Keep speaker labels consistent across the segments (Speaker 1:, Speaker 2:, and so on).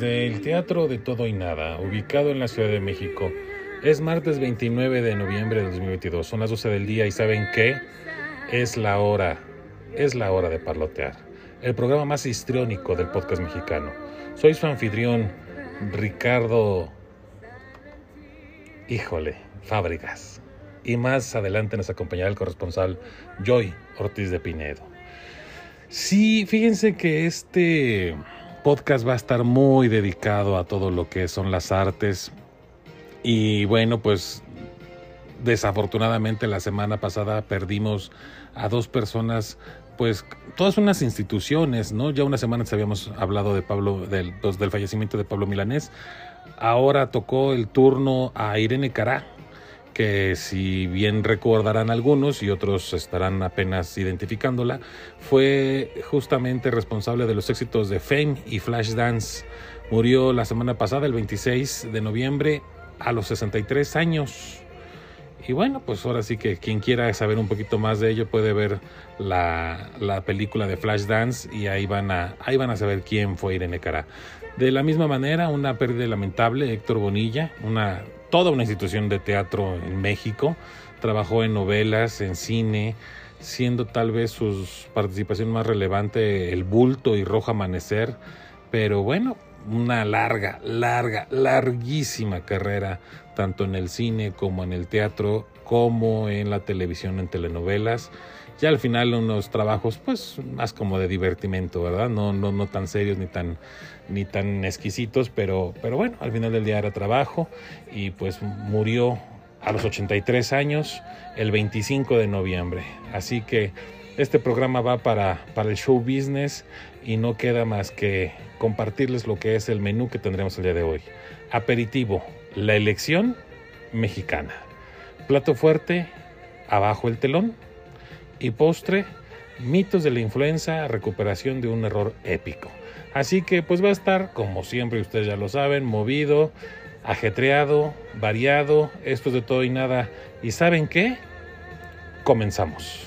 Speaker 1: Desde el Teatro de Todo y Nada, ubicado en la Ciudad de México, es martes 29 de noviembre de 2022. Son las 12 del día y ¿saben qué? Es la hora, es la hora de parlotear. El programa más histriónico del podcast mexicano. Soy su anfitrión, Ricardo... Híjole, Fábricas. Y más adelante nos acompañará el corresponsal Joy Ortiz de Pinedo. Sí, fíjense que este podcast va a estar muy dedicado a todo lo que son las artes. Y bueno, pues desafortunadamente la semana pasada perdimos a dos personas, pues todas unas instituciones, ¿no? Ya una semana habíamos hablado de Pablo, del, pues, del fallecimiento de Pablo Milanés. Ahora tocó el turno a Irene Cará, que si bien recordarán algunos y otros estarán apenas identificándola, fue justamente responsable de los éxitos de Fame y Flashdance. Murió la semana pasada, el 26 de noviembre, a los 63 años. Y bueno, pues ahora sí que quien quiera saber un poquito más de ello puede ver la, la película de Flashdance y ahí van, a, ahí van a saber quién fue Irene Cara. De la misma manera, una pérdida lamentable, Héctor Bonilla, una toda una institución de teatro en México. Trabajó en novelas, en cine, siendo tal vez su participación más relevante El Bulto y Rojo Amanecer. Pero bueno, una larga, larga, larguísima carrera, tanto en el cine como en el teatro, como en la televisión, en telenovelas. Ya al final unos trabajos pues más como de divertimento, ¿verdad? No, no, no tan serios ni tan, ni tan exquisitos, pero, pero bueno, al final del día era trabajo y pues murió a los 83 años el 25 de noviembre. Así que este programa va para, para el show business y no queda más que compartirles lo que es el menú que tendremos el día de hoy. Aperitivo, la elección mexicana. Plato fuerte, abajo el telón y postre, mitos de la influenza, recuperación de un error épico. Así que pues va a estar, como siempre ustedes ya lo saben, movido, ajetreado, variado, esto es de todo y nada. ¿Y saben qué? Comenzamos.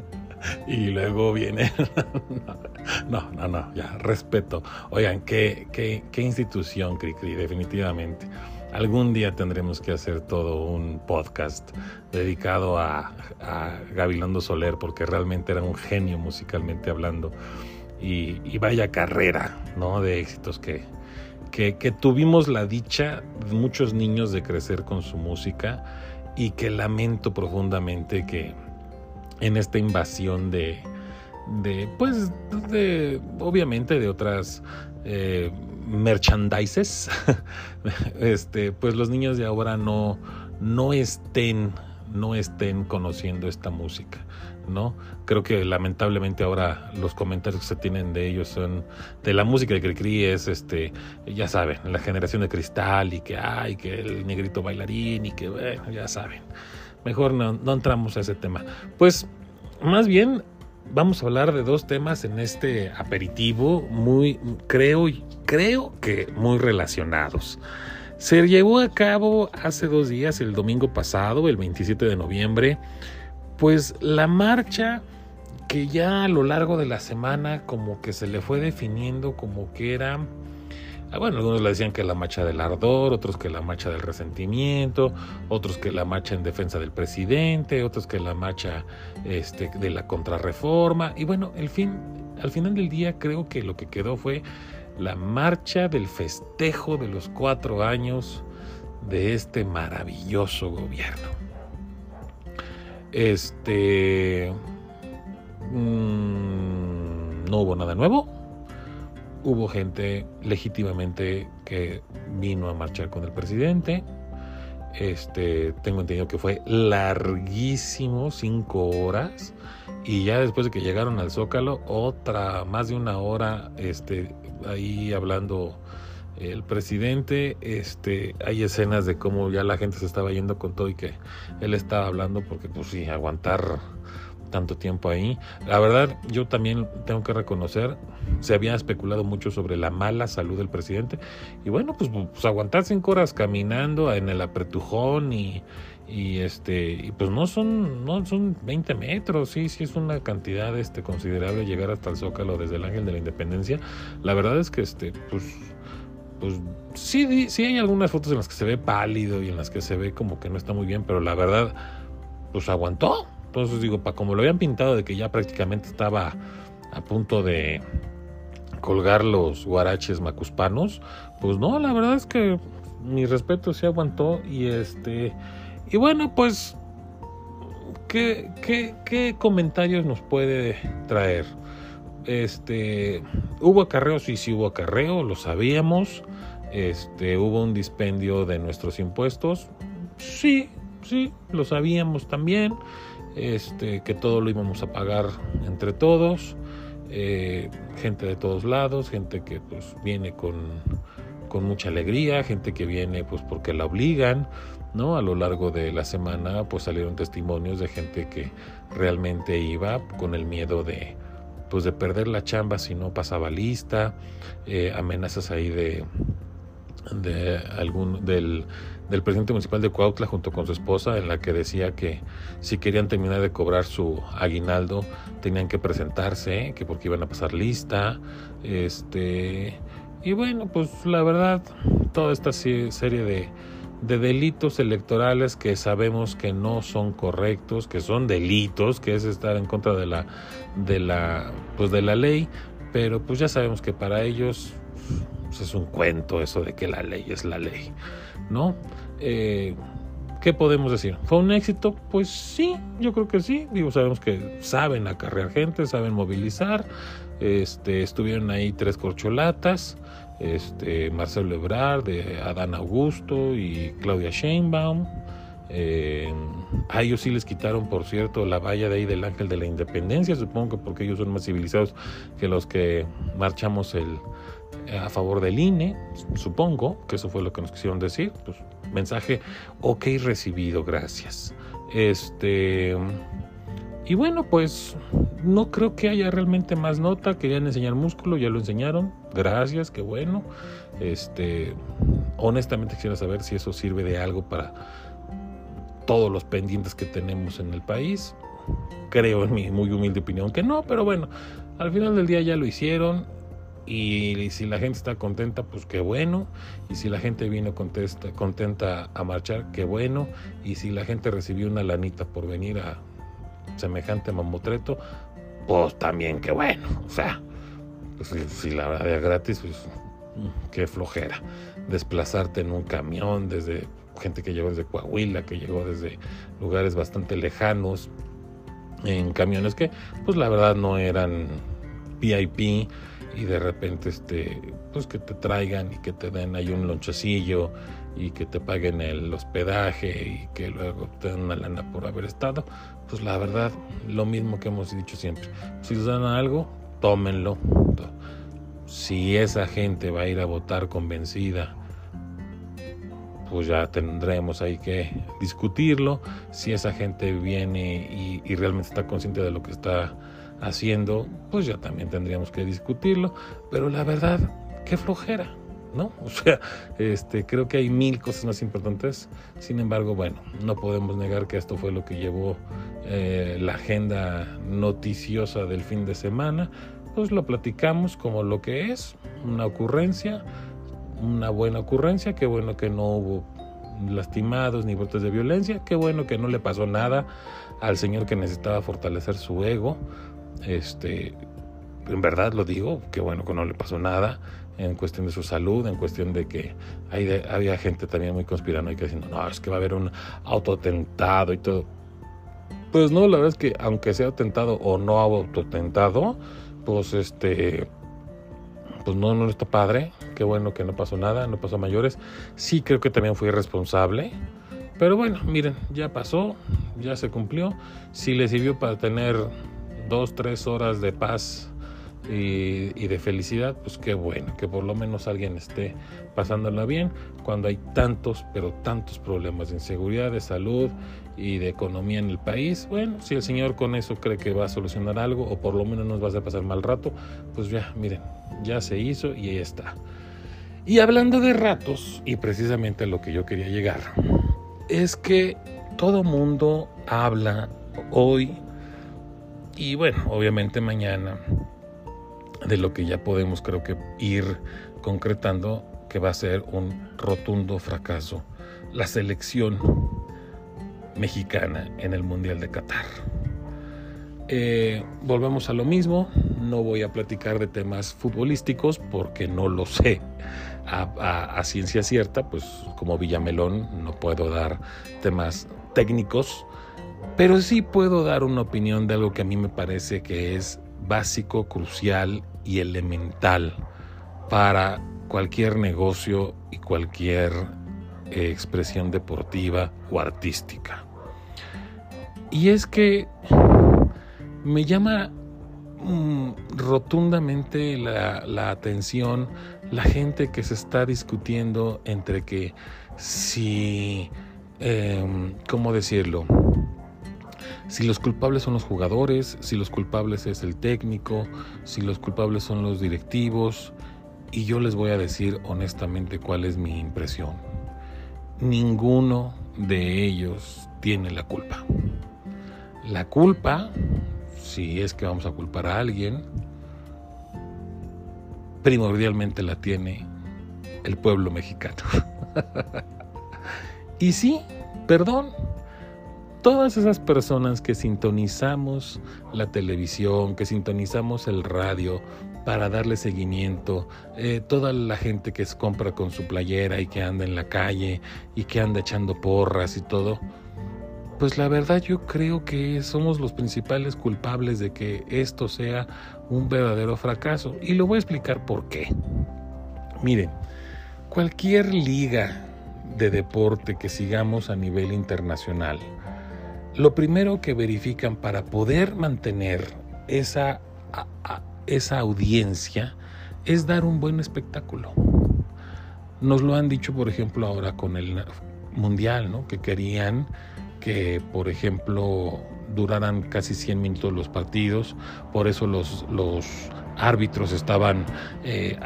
Speaker 1: y luego viene. no, no, no, ya, respeto. Oigan, qué, qué, qué institución, Cricri, definitivamente. Algún día tendremos que hacer todo un podcast dedicado a, a Gabilondo Soler, porque realmente era un genio musicalmente hablando. Y, y vaya carrera, ¿no? De éxitos que, que, que tuvimos la dicha, muchos niños, de crecer con su música y que lamento profundamente que en esta invasión de, de pues, de, obviamente de otras eh, merchandises, este, pues los niños de ahora no, no estén, no estén conociendo esta música. ¿no? Creo que lamentablemente ahora los comentarios que se tienen de ellos son de la música de Cricri es este, ya saben, la generación de cristal y que ay, que el negrito bailarín y que bueno, ya saben. Mejor no, no entramos a ese tema. Pues más bien vamos a hablar de dos temas en este aperitivo muy creo creo que muy relacionados. Se llevó a cabo hace dos días, el domingo pasado, el 27 de noviembre, pues la marcha que ya a lo largo de la semana como que se le fue definiendo como que era bueno, algunos le decían que la marcha del ardor, otros que la marcha del resentimiento, otros que la marcha en defensa del presidente, otros que la marcha este, de la contrarreforma. Y bueno, el fin, al final del día creo que lo que quedó fue la marcha del festejo de los cuatro años de este maravilloso gobierno. Este... Mm, no hubo nada nuevo. Hubo gente legítimamente que vino a marchar con el presidente. Este, tengo entendido que fue larguísimo, cinco horas. Y ya después de que llegaron al Zócalo, otra, más de una hora, este, ahí hablando el presidente, este, hay escenas de cómo ya la gente se estaba yendo con todo y que él estaba hablando porque pues sí, aguantar tanto tiempo ahí. La verdad, yo también tengo que reconocer, se había especulado mucho sobre la mala salud del presidente y bueno, pues, pues aguantar cinco horas caminando en el apretujón y, y este y pues no son no son 20 metros sí sí es una cantidad este considerable llegar hasta el zócalo desde el Ángel de la Independencia la verdad es que este pues pues sí sí hay algunas fotos en las que se ve pálido y en las que se ve como que no está muy bien pero la verdad pues aguantó entonces digo para como lo habían pintado de que ya prácticamente estaba a punto de colgar los guaraches macuspanos pues no la verdad es que mi respeto sí aguantó y este y bueno, pues, ¿qué, qué, comentarios nos puede traer? Este, hubo acarreo, sí, sí hubo acarreo, lo sabíamos. Este, hubo un dispendio de nuestros impuestos, sí, sí, lo sabíamos también. Este, que todo lo íbamos a pagar entre todos. Eh, gente de todos lados, gente que pues viene con, con mucha alegría, gente que viene pues porque la obligan, ¿no? A lo largo de la semana pues salieron testimonios de gente que realmente iba con el miedo de pues de perder la chamba si no pasaba lista, eh, amenazas ahí de de algún del, del presidente municipal de Cuautla junto con su esposa en la que decía que si querían terminar de cobrar su aguinaldo tenían que presentarse que porque iban a pasar lista este y bueno pues la verdad toda esta serie de de delitos electorales que sabemos que no son correctos, que son delitos, que es estar en contra de la de la pues de la ley, pero pues ya sabemos que para ellos pues, es un cuento eso de que la ley es la ley, ¿no? Eh, ¿Qué podemos decir? ¿Fue un éxito? Pues sí, yo creo que sí. Digo, sabemos que saben acarrear gente, saben movilizar. Este, estuvieron ahí tres corcholatas este, Marcelo Ebrard, de Adán Augusto y Claudia Sheinbaum. Eh, a ellos sí les quitaron, por cierto, la valla de ahí del Ángel de la Independencia, supongo que porque ellos son más civilizados que los que marchamos el, a favor del INE, supongo que eso fue lo que nos quisieron decir. Pues, mensaje ok recibido, gracias. Este. Y bueno, pues no creo que haya realmente más nota. Querían enseñar músculo, ya lo enseñaron. Gracias, qué bueno. Este, honestamente quisiera saber si eso sirve de algo para todos los pendientes que tenemos en el país. Creo en mi muy humilde opinión que no, pero bueno, al final del día ya lo hicieron. Y si la gente está contenta, pues qué bueno. Y si la gente vino contesta, contenta a marchar, qué bueno. Y si la gente recibió una lanita por venir a semejante mamotreto, pues también qué bueno. O sea, pues, si, la verdad es gratis, pues qué flojera. Desplazarte en un camión desde gente que llegó desde Coahuila, que llegó desde lugares bastante lejanos, en camiones que, pues la verdad no eran VIP y de repente este pues que te traigan y que te den ahí un lonchecillo y que te paguen el hospedaje y que luego te den una lana por haber estado pues la verdad lo mismo que hemos dicho siempre si les dan algo tómenlo. Si esa gente va a ir a votar convencida pues ya tendremos ahí que discutirlo. Si esa gente viene y, y realmente está consciente de lo que está haciendo, pues ya también tendríamos que discutirlo, pero la verdad, qué flojera, ¿no? O sea, este, creo que hay mil cosas más importantes, sin embargo, bueno, no podemos negar que esto fue lo que llevó eh, la agenda noticiosa del fin de semana, pues lo platicamos como lo que es, una ocurrencia, una buena ocurrencia, qué bueno que no hubo lastimados ni brotes de violencia, qué bueno que no le pasó nada al señor que necesitaba fortalecer su ego, este, en verdad lo digo, que bueno que no le pasó nada en cuestión de su salud, en cuestión de que hay había gente también muy conspiranoica diciendo, no, es que va a haber un autotentado y todo. Pues no, la verdad es que aunque sea atentado o no autotentado, pues este, pues no, no está padre. Qué bueno que no pasó nada, no pasó a mayores. Sí creo que también fui responsable. Pero bueno, miren, ya pasó, ya se cumplió. Si le sirvió para tener dos, tres horas de paz y, de felicidad, pues qué bueno, que por lo menos alguien esté pasándola bien cuando hay tantos, pero tantos problemas de inseguridad, de salud y de economía en el país. Bueno, si el Señor con eso cree que va a solucionar algo o por lo menos nos va a pasar mal rato, pues ya, miren, ya se hizo y ahí está. Y hablando de ratos, y precisamente a lo que yo quería llegar, es que todo mundo habla hoy y bueno, obviamente mañana de lo que ya podemos creo que ir concretando que va a ser un rotundo fracaso la selección mexicana en el Mundial de Qatar. Eh, volvemos a lo mismo, no voy a platicar de temas futbolísticos porque no lo sé a, ciencia cierta, pues como Villamelón no puedo dar temas técnicos, pero sí puedo dar una opinión de algo que a mí me parece que es básico, crucial y elemental para cualquier negocio y cualquier eh, expresión deportiva o artística. Y es que me llama mm, rotundamente la, atención la gente que se está discutiendo entre que si, em, ¿cómo decirlo? Si los culpables son los jugadores, si los culpables es el técnico, si los culpables son los directivos, y yo les voy a decir honestamente cuál es mi impresión. Ninguno de ellos tiene la culpa. La culpa, si es que vamos a culpar a alguien, primordialmente la tiene el pueblo mexicano. y sí, perdón, todas esas personas que sintonizamos la televisión, que sintonizamos el radio para darle seguimiento, eh, toda la gente que compra con su playera y que anda en la calle y que anda echando porras y todo, pues la verdad yo creo que somos los principales culpables de que esto sea un verdadero fracaso. Y lo voy a explicar por qué. Miren, cualquier liga de deporte que sigamos a nivel internacional, lo primero que verifican para poder mantener esa, esa audiencia es dar un buen espectáculo. Nos lo han dicho, por ejemplo, ahora con el Mundial, ¿no? que querían que, por ejemplo, duraran casi 100 minutos los partidos, por eso los, árbitros estaban eh,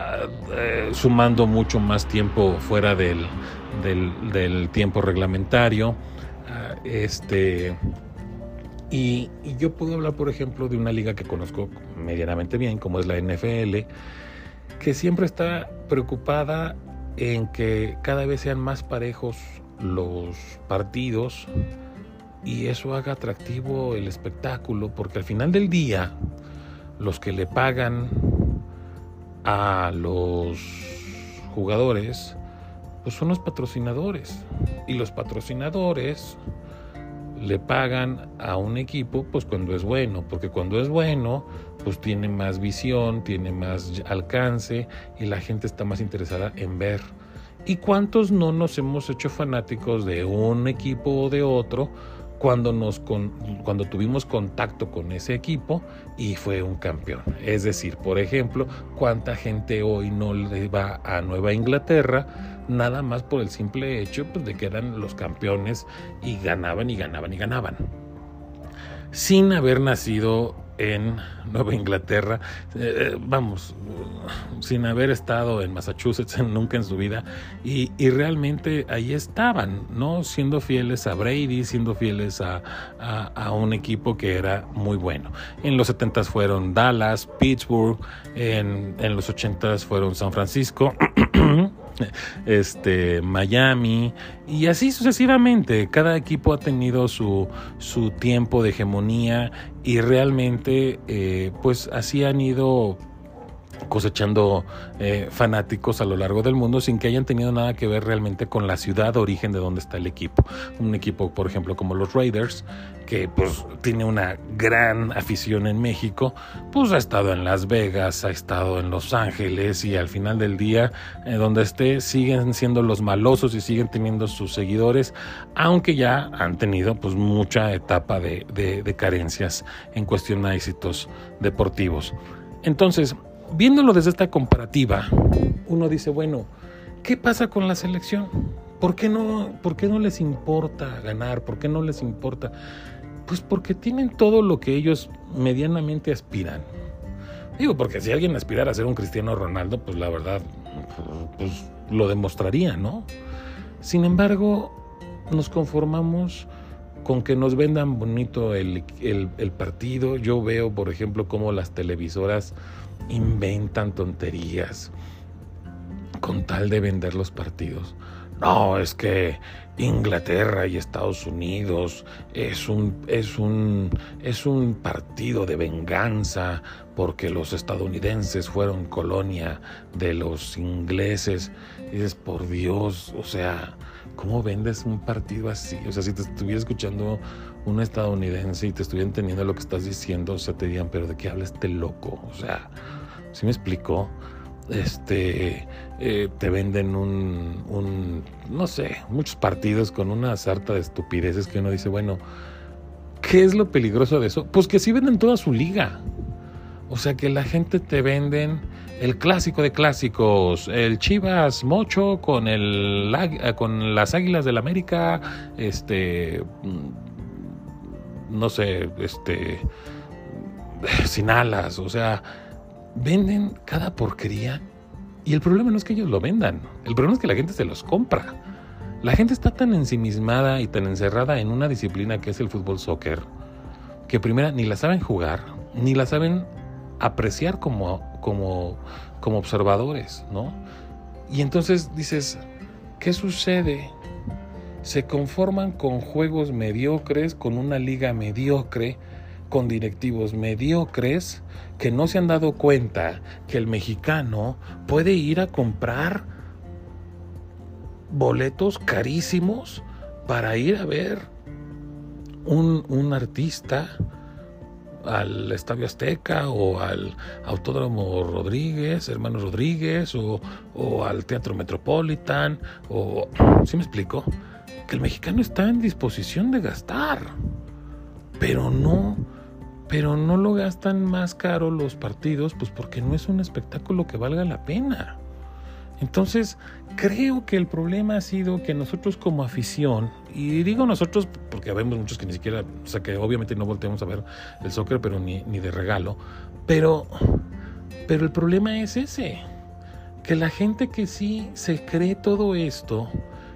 Speaker 1: eh, sumando mucho más tiempo fuera del, del, tiempo reglamentario. Este, y, yo puedo hablar, por ejemplo, de una liga que conozco medianamente bien, como es la NFL, que siempre está preocupada en que cada vez sean más parejos los partidos y eso haga atractivo el espectáculo, porque al final del día los que le pagan a los jugadores pues son los patrocinadores. Y los patrocinadores le pagan a un equipo pues cuando es bueno, porque cuando es bueno pues tiene más visión, tiene más alcance y la gente está más interesada en ver. ¿Y cuántos no nos hemos hecho fanáticos de un equipo o de otro? Cuando, nos cuando tuvimos contacto con ese equipo y fue un campeón. Es decir, por ejemplo, cuánta gente hoy no le va a Nueva Inglaterra nada más por el simple hecho pues, de que eran los campeones y ganaban y ganaban y ganaban. Sin haber nacido en Nueva Inglaterra, eh, eh, vamos, sin haber estado en Massachusetts nunca en su vida, y, realmente ahí estaban, ¿no? Siendo fieles a Brady, siendo fieles a, un equipo que era muy bueno. En los 70 fueron Dallas, Pittsburgh, en, en los 80 fueron San Francisco. este, Miami, y así sucesivamente. Cada equipo ha tenido su, su tiempo de hegemonía y realmente, eh, pues así han ido cosechando eh, fanáticos a lo largo del mundo sin que hayan tenido nada que ver realmente con la ciudad de origen de donde está el equipo. Un equipo, por ejemplo, como los Raiders, que pues tiene una gran afición en México, pues ha estado en Las Vegas, ha estado en Los Ángeles y al final del día, eh, donde esté, siguen siendo los malosos y siguen teniendo sus seguidores, aunque ya han tenido pues mucha etapa de, de carencias en cuestión a éxitos deportivos. Entonces, viéndolo desde esta comparativa, uno dice, bueno, ¿qué pasa con la selección? ¿Por qué no, por qué no les importa ganar? ¿Por qué no les importa? Pues porque tienen todo lo que ellos medianamente aspiran. Digo, porque si alguien aspirara a ser un Cristiano Ronaldo, pues la verdad, pues lo demostraría, ¿no? Sin embargo, nos conformamos con que nos vendan bonito el, el partido. Yo veo, por ejemplo, cómo las televisoras inventan tonterías con tal de vender los partidos. No, es que Inglaterra y Estados Unidos es un, es un, es un partido de venganza porque los estadounidenses fueron colonia de los ingleses. Dices, por Dios, o sea, ¿cómo vendes un partido así? O sea, si te estuviera escuchando un estadounidense y te estuviera entendiendo lo que estás diciendo, o sea, te dirían, pero ¿de qué habla este loco? O sea, ¿sí me explicó? Este, eh, te venden un, un, no sé, muchos partidos con una sarta de estupideces que uno dice, bueno, ¿qué es lo peligroso de eso? Pues que sí venden toda su liga. O sea, que la gente te venden el clásico de clásicos, el Chivas Mocho con el con las Águilas del América, este no sé, este sin alas, o sea, venden cada porquería y el problema no es que ellos lo vendan, el problema es que la gente se los compra. La gente está tan ensimismada y tan encerrada en una disciplina que es el fútbol soccer, que primera ni la saben jugar, ni la saben apreciar como, como, como observadores, ¿no? Y entonces dices, ¿qué sucede? Se conforman con juegos mediocres, con una liga mediocre, con directivos mediocres que no se han dado cuenta que el mexicano puede ir a comprar boletos carísimos para ir a ver un, un artista al Estadio Azteca o al Autódromo Rodríguez, Hermanos Rodríguez, o, o, al Teatro Metropolitan, o... ¿Sí me explico? Que el mexicano está en disposición de gastar, pero no pero no lo gastan más caro los partidos, pues porque no es un espectáculo que valga la pena. Entonces, creo que el problema ha sido que nosotros como afición, y digo nosotros porque vemos muchos que ni siquiera, o sea, que obviamente no volteamos a ver el soccer, pero ni, ni de regalo, pero, pero el problema es ese, que la gente que sí se cree todo esto,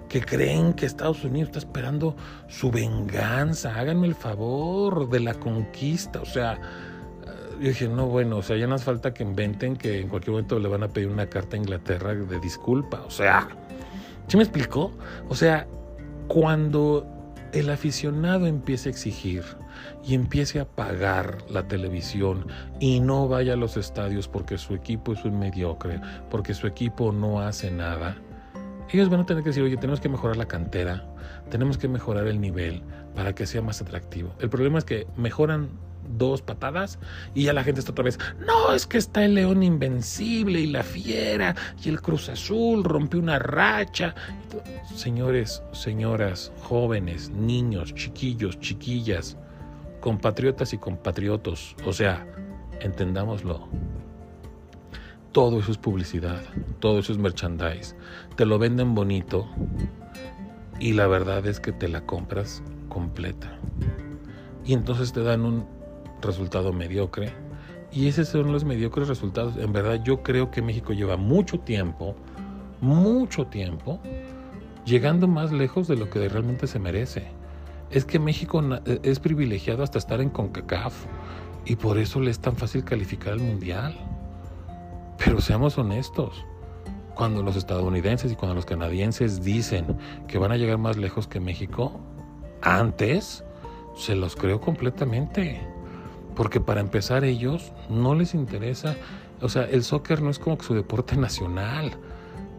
Speaker 1: que creen que Estados Unidos está esperando su venganza. Háganme el favor de la conquista. O sea, eh, yo dije, no, bueno, o sea, ya nos falta que inventen que en cualquier momento le van a pedir una carta a Inglaterra de disculpa. O sea, ¿sí me explicó? O sea, cuando el aficionado empiece a exigir y empiece a pagar la televisión y no vaya a los estadios porque su equipo es un mediocre, porque su equipo no hace nada, ellos van a tener que decir, oye, tenemos que mejorar la cantera, tenemos que mejorar el nivel para que sea más atractivo. El problema es que mejoran dos patadas y ya la gente está otra vez, no, es que está el león invencible y la fiera y el Cruz Azul rompió una racha. Señores, señoras, jóvenes, niños, chiquillos, chiquillas, compatriotas y compatriotos, o sea, entendámoslo. Todo eso es publicidad, todo eso es merchandise. Te lo venden bonito y la verdad es que te la compras completa. Y entonces te dan un resultado mediocre. Y esos son los mediocres resultados. En verdad yo creo que México lleva mucho tiempo, mucho tiempo, llegando más lejos de lo que realmente se merece. Es que México es privilegiado hasta estar en CONCACAF y por eso le es tan fácil calificar al Mundial. Pero seamos honestos, cuando los estadounidenses y cuando los canadienses dicen que van a llegar más lejos que México, antes se los creo completamente. Porque para empezar ellos no les interesa, o sea, el soccer no es como que su deporte nacional.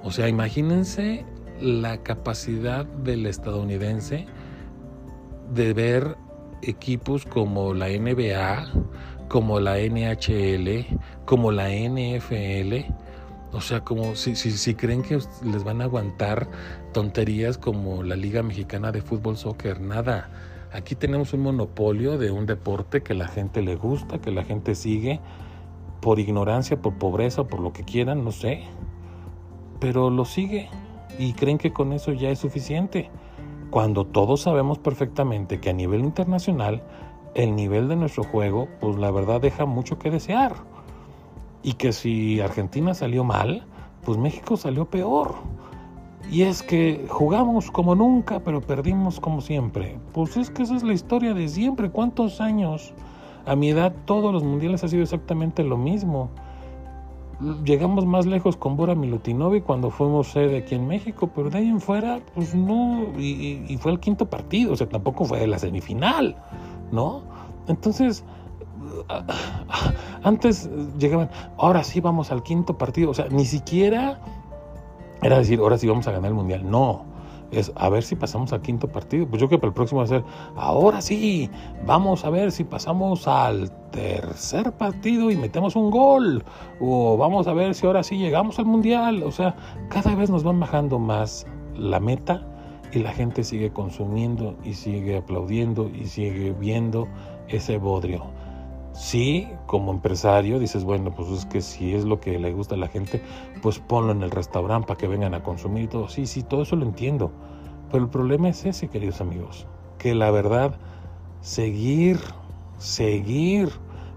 Speaker 1: O sea, imagínense la capacidad del estadounidense de ver equipos como la NBA, como la NHL, como la NFL. O sea, como si, si, si, creen que les van a aguantar tonterías como la Liga Mexicana de Fútbol Soccer, nada. Aquí tenemos un monopolio de un deporte que la gente le gusta, que la gente sigue, por ignorancia, por pobreza, por lo que quieran, no sé. Pero lo sigue y creen que con eso ya es suficiente. Cuando todos sabemos perfectamente que a nivel internacional el nivel de nuestro juego, pues la verdad deja mucho que desear. Y que si Argentina salió mal, pues México salió peor. Y es que jugamos como nunca, pero perdimos como siempre. Pues es que esa es la historia de siempre. ¿Cuántos años? A mi edad todos los mundiales ha sido exactamente lo mismo. Llegamos más lejos con Bora Milutinovic cuando fuimos sede aquí en México, pero de ahí en fuera, pues no, y, y fue el quinto partido, o sea, tampoco fue la semifinal. ¿No? Entonces, antes llegaban, ahora sí vamos al quinto partido, o sea, ni siquiera era decir, ahora sí vamos a ganar el mundial, no, es a ver si pasamos al quinto partido, pues yo creo que para el próximo va a ser, ahora sí, vamos a ver si pasamos al tercer partido y metemos un gol, o vamos a ver si ahora sí llegamos al mundial, o sea, cada vez nos van bajando más la meta y la gente sigue consumiendo y sigue aplaudiendo y sigue viendo ese bodrio. Sí, como empresario dices, bueno, pues es que si es lo que le gusta a la gente, pues ponlo en el restaurante para que vengan a consumir y todo. Sí, sí, todo eso lo entiendo. Pero el problema es ese, queridos amigos, que la verdad, seguir, seguir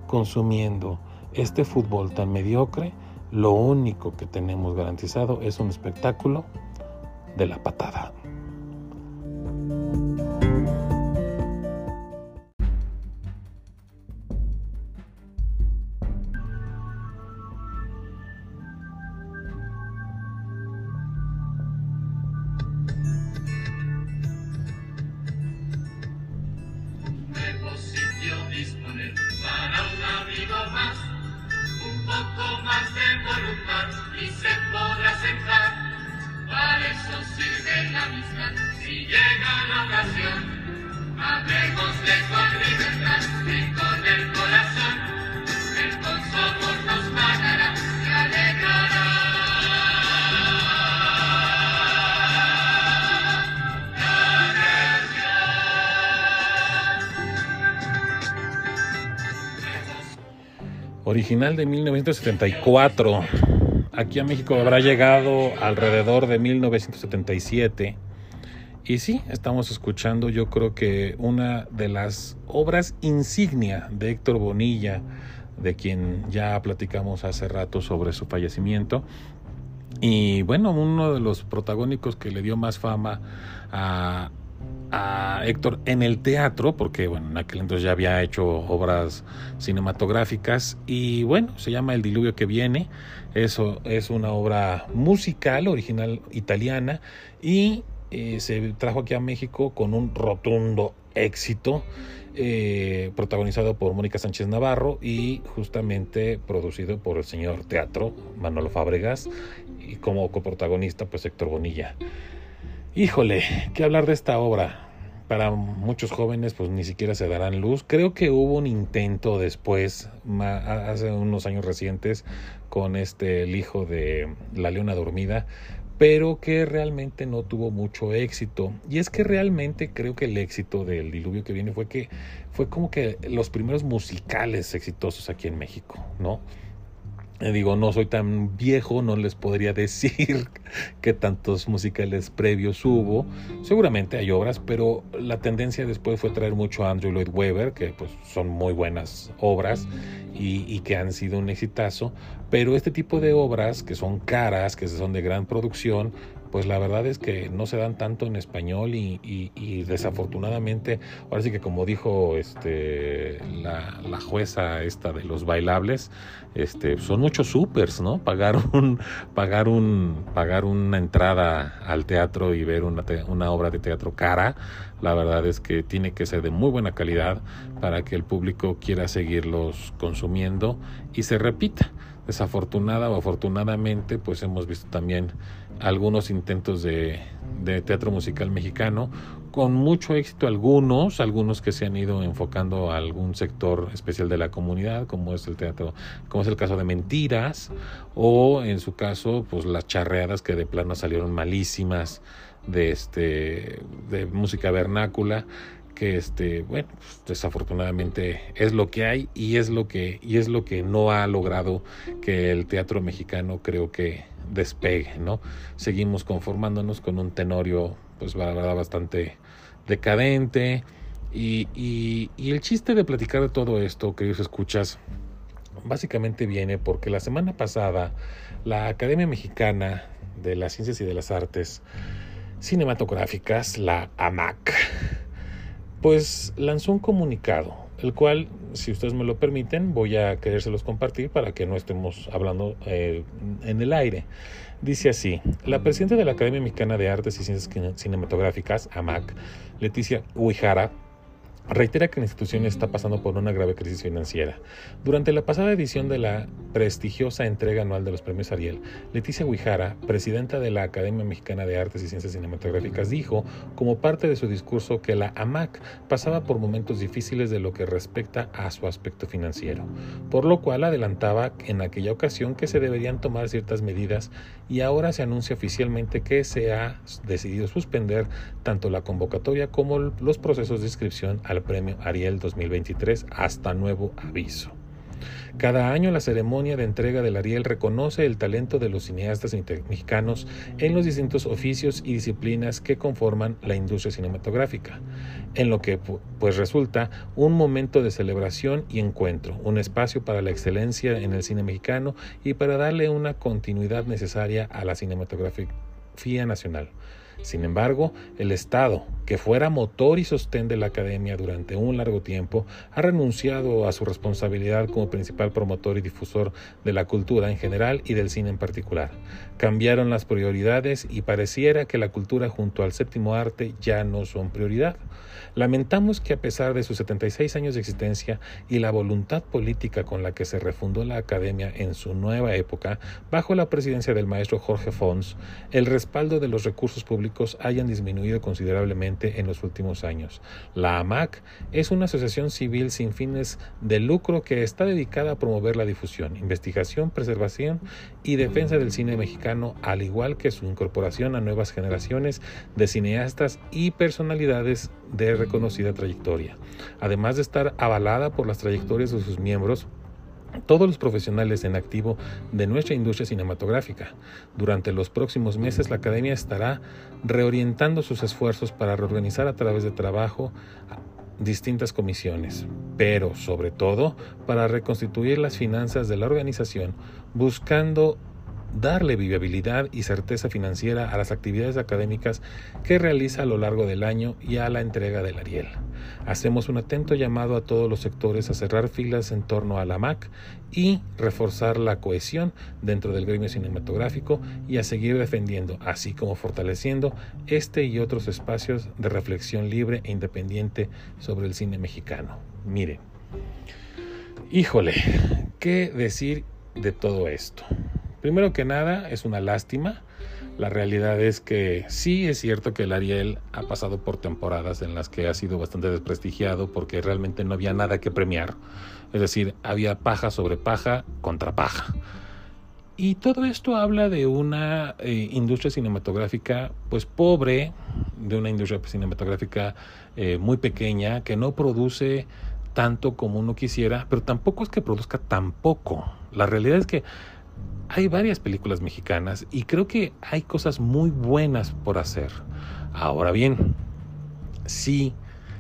Speaker 1: consumiendo este fútbol tan mediocre, lo único que tenemos garantizado es un espectáculo de la patada. Original de 1974. Aquí a México habrá llegado alrededor de 1977. Y sí, estamos escuchando yo creo que una de las obras insignia de Héctor Bonilla, de quien ya platicamos hace rato sobre su fallecimiento. Y bueno, uno de los protagónicos que le dio más fama a, a Héctor en el teatro, porque bueno, en aquel entonces ya había hecho obras cinematográficas y bueno, se llama El diluvio que viene. Eso es una obra musical original italiana y eh, se trajo aquí a México con un rotundo éxito. Eh, protagonizado por Mónica Sánchez Navarro y justamente producido por el señor teatro Manolo Fábregas y como coprotagonista pues Héctor Bonilla. Híjole, ¿qué hablar de esta obra? Para muchos jóvenes pues ni siquiera se darán luz. Creo que hubo un intento después, hace unos años recientes, con este el hijo de La Leona Dormida, pero que realmente no tuvo mucho éxito. Y es que realmente creo que el éxito del diluvio que viene fue que fue como que los primeros musicales exitosos aquí en México, ¿no? Eh, digo, no soy tan viejo, no les podría decir qué tantos musicales previos hubo. Seguramente hay obras, pero la tendencia después fue traer mucho a Andrew Lloyd Webber, que pues son muy buenas obras y, y, que han sido un exitazo. Pero este tipo de obras, que son caras, que son de gran producción, pues la verdad es que no se dan tanto en español y, desafortunadamente, ahora sí que como dijo este la, jueza esta de los bailables, este son muchos supers, ¿no? Pagar un pagar un pagar una entrada al teatro y ver una, una obra de teatro cara, la verdad es que tiene que ser de muy buena calidad para que el público quiera seguirlos consumiendo y se repita desafortunada o afortunadamente, pues hemos visto también algunos intentos de, teatro musical mexicano, con mucho éxito algunos, algunos que se han ido enfocando a algún sector especial de la comunidad, como es el teatro, como es el caso de Mentiras, o en su caso, pues las charreadas que de plano salieron malísimas de este de música vernácula que este bueno pues, desafortunadamente es lo que hay y es lo que y es lo que no ha logrado que el teatro mexicano creo que despegue no seguimos conformándonos con un tenorio pues la verdad bastante decadente y, y, y el chiste de platicar de todo esto queridos escuchas básicamente viene porque la semana pasada la Academia Mexicana de las Ciencias y de las Artes Cinematográficas, la AMAC, pues lanzó un comunicado, el cual, si ustedes me lo permiten, voy a querérselos compartir para que no estemos hablando eh, en el aire. Dice así, la presidenta de la Academia Mexicana de Artes y Ciencias Cinematográficas, AMAC, Leticia Uijara, reitera que la institución está pasando por una grave crisis financiera. Durante la pasada edición de la prestigiosa entrega anual de los premios Ariel, Leticia Guijara, presidenta de la Academia Mexicana de Artes y Ciencias Cinematográficas, dijo, como parte de su discurso, que la AMAC pasaba por momentos difíciles de lo que respecta a su aspecto financiero, por lo cual adelantaba en aquella ocasión que se deberían tomar ciertas medidas y ahora se anuncia oficialmente que se ha decidido suspender tanto la convocatoria como los procesos de inscripción al Premio Ariel 2023 hasta nuevo aviso. Cada año la ceremonia de entrega del Ariel reconoce el talento de los cineastas mexicanos en los distintos oficios y disciplinas que conforman la industria cinematográfica, en lo que pues resulta un momento de celebración y encuentro, un espacio para la excelencia en el cine mexicano y para darle una continuidad necesaria a la cinematografía nacional. Sin embargo, el Estado, que fuera motor y sostén de la Academia durante un largo tiempo, ha renunciado a su responsabilidad como principal promotor y difusor de la cultura en general y del cine en particular. Cambiaron las prioridades y pareciera que la cultura junto al séptimo arte ya no son prioridad. Lamentamos que a pesar de sus 76 años de existencia y la voluntad política con la que se refundó la Academia en su nueva época, bajo la presidencia del maestro Jorge Fons, el respaldo de los recursos públicos hayan disminuido considerablemente en los últimos años. La AMAC es una asociación civil sin fines de lucro que está dedicada a promover la difusión, investigación, preservación y defensa del cine mexicano, al igual que su incorporación a nuevas generaciones de cineastas y personalidades de reconocida trayectoria. Además de estar avalada por las trayectorias de sus miembros, todos los profesionales en activo de nuestra industria cinematográfica. Durante los próximos meses la Academia estará reorientando sus esfuerzos para reorganizar a través de trabajo distintas comisiones, pero sobre todo para reconstituir las finanzas de la organización, buscando darle viabilidad y certeza financiera a las actividades académicas que realiza a lo largo del año y a la entrega del Ariel. Hacemos un atento llamado a todos los sectores a cerrar filas en torno a la MAC y reforzar la cohesión dentro del gremio cinematográfico y a seguir defendiendo, así como fortaleciendo este y otros espacios de reflexión libre e independiente sobre el cine mexicano. Miren, híjole, ¿qué decir de todo esto? Primero que nada, es una lástima. La realidad es que sí es cierto que el Ariel ha pasado por temporadas en las que ha sido bastante desprestigiado porque realmente no había nada que premiar. Es decir, había paja sobre paja contra paja. Y todo esto habla de una eh, industria cinematográfica pues pobre, de una industria cinematográfica eh, muy pequeña, que no produce tanto como uno quisiera, pero tampoco es que produzca tan poco. La realidad es que hay varias películas mexicanas y creo que hay cosas muy buenas por hacer. Ahora bien, sí,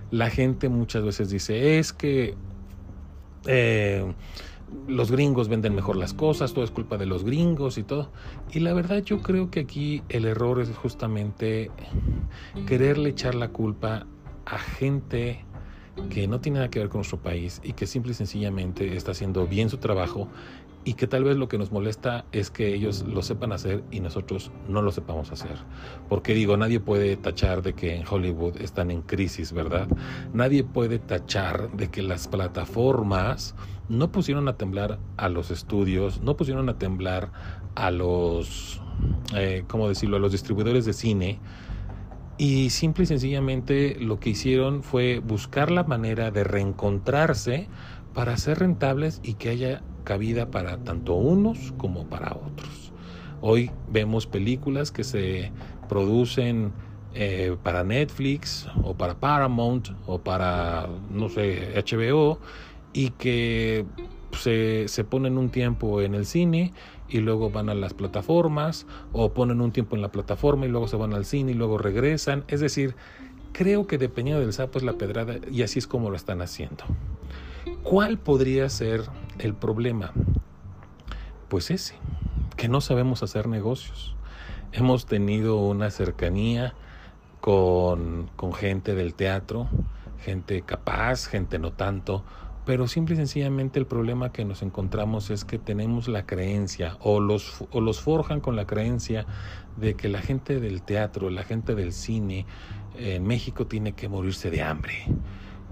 Speaker 1: la gente muchas veces dice, es que eh, los gringos venden mejor las cosas, todo es culpa de los gringos y todo. Y la verdad yo creo que aquí el error es justamente quererle echar la culpa a gente que no tiene nada que ver con nuestro país y que simple y sencillamente está haciendo bien su trabajo y que tal vez lo que nos molesta es que ellos lo sepan hacer y nosotros no lo sepamos hacer. Porque digo, nadie puede tachar de que en Hollywood están en crisis, ¿verdad? Nadie puede tachar de que las plataformas no pusieron a temblar a los estudios, no pusieron a temblar a los, eh, ¿cómo decirlo?, a los distribuidores de cine. Y simple y sencillamente lo que hicieron fue buscar la manera de reencontrarse para ser rentables y que haya cabida para tanto unos como para otros. Hoy vemos películas que se producen eh, para Netflix o para Paramount o para, no sé, HBO y que se, se, ponen un tiempo en el cine y luego van a las plataformas o ponen un tiempo en la plataforma y luego se van al cine y luego regresan. Es decir, creo que dependiendo del sapo es la pedrada y así es como lo están haciendo. ¿Cuál podría ser el problema? Pues ese, que no sabemos hacer negocios. Hemos tenido una cercanía con, con gente del teatro, gente capaz, gente no tanto, pero simple y sencillamente el problema que nos encontramos es que tenemos la creencia o los, o los forjan con la creencia de que la gente del teatro, la gente del cine en México tiene que morirse de hambre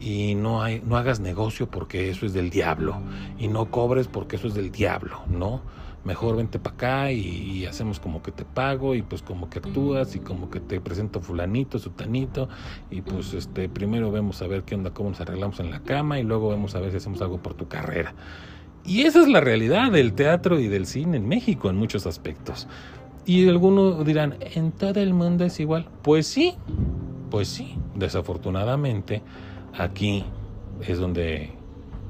Speaker 1: y no, hay, no hagas negocio porque eso es del diablo y no cobres porque eso es del diablo, ¿no? Mejor vente para acá y, hacemos como que te pago y pues como que actúas y como que te presento fulanito, sutanito y pues este primero vemos a ver qué onda, cómo nos arreglamos en la cama y luego vemos a ver si hacemos algo por tu carrera. Y esa es la realidad del teatro y del cine en México en muchos aspectos. Y algunos dirán, ¿en todo el mundo es igual? Pues sí, pues sí, desafortunadamente Aquí es donde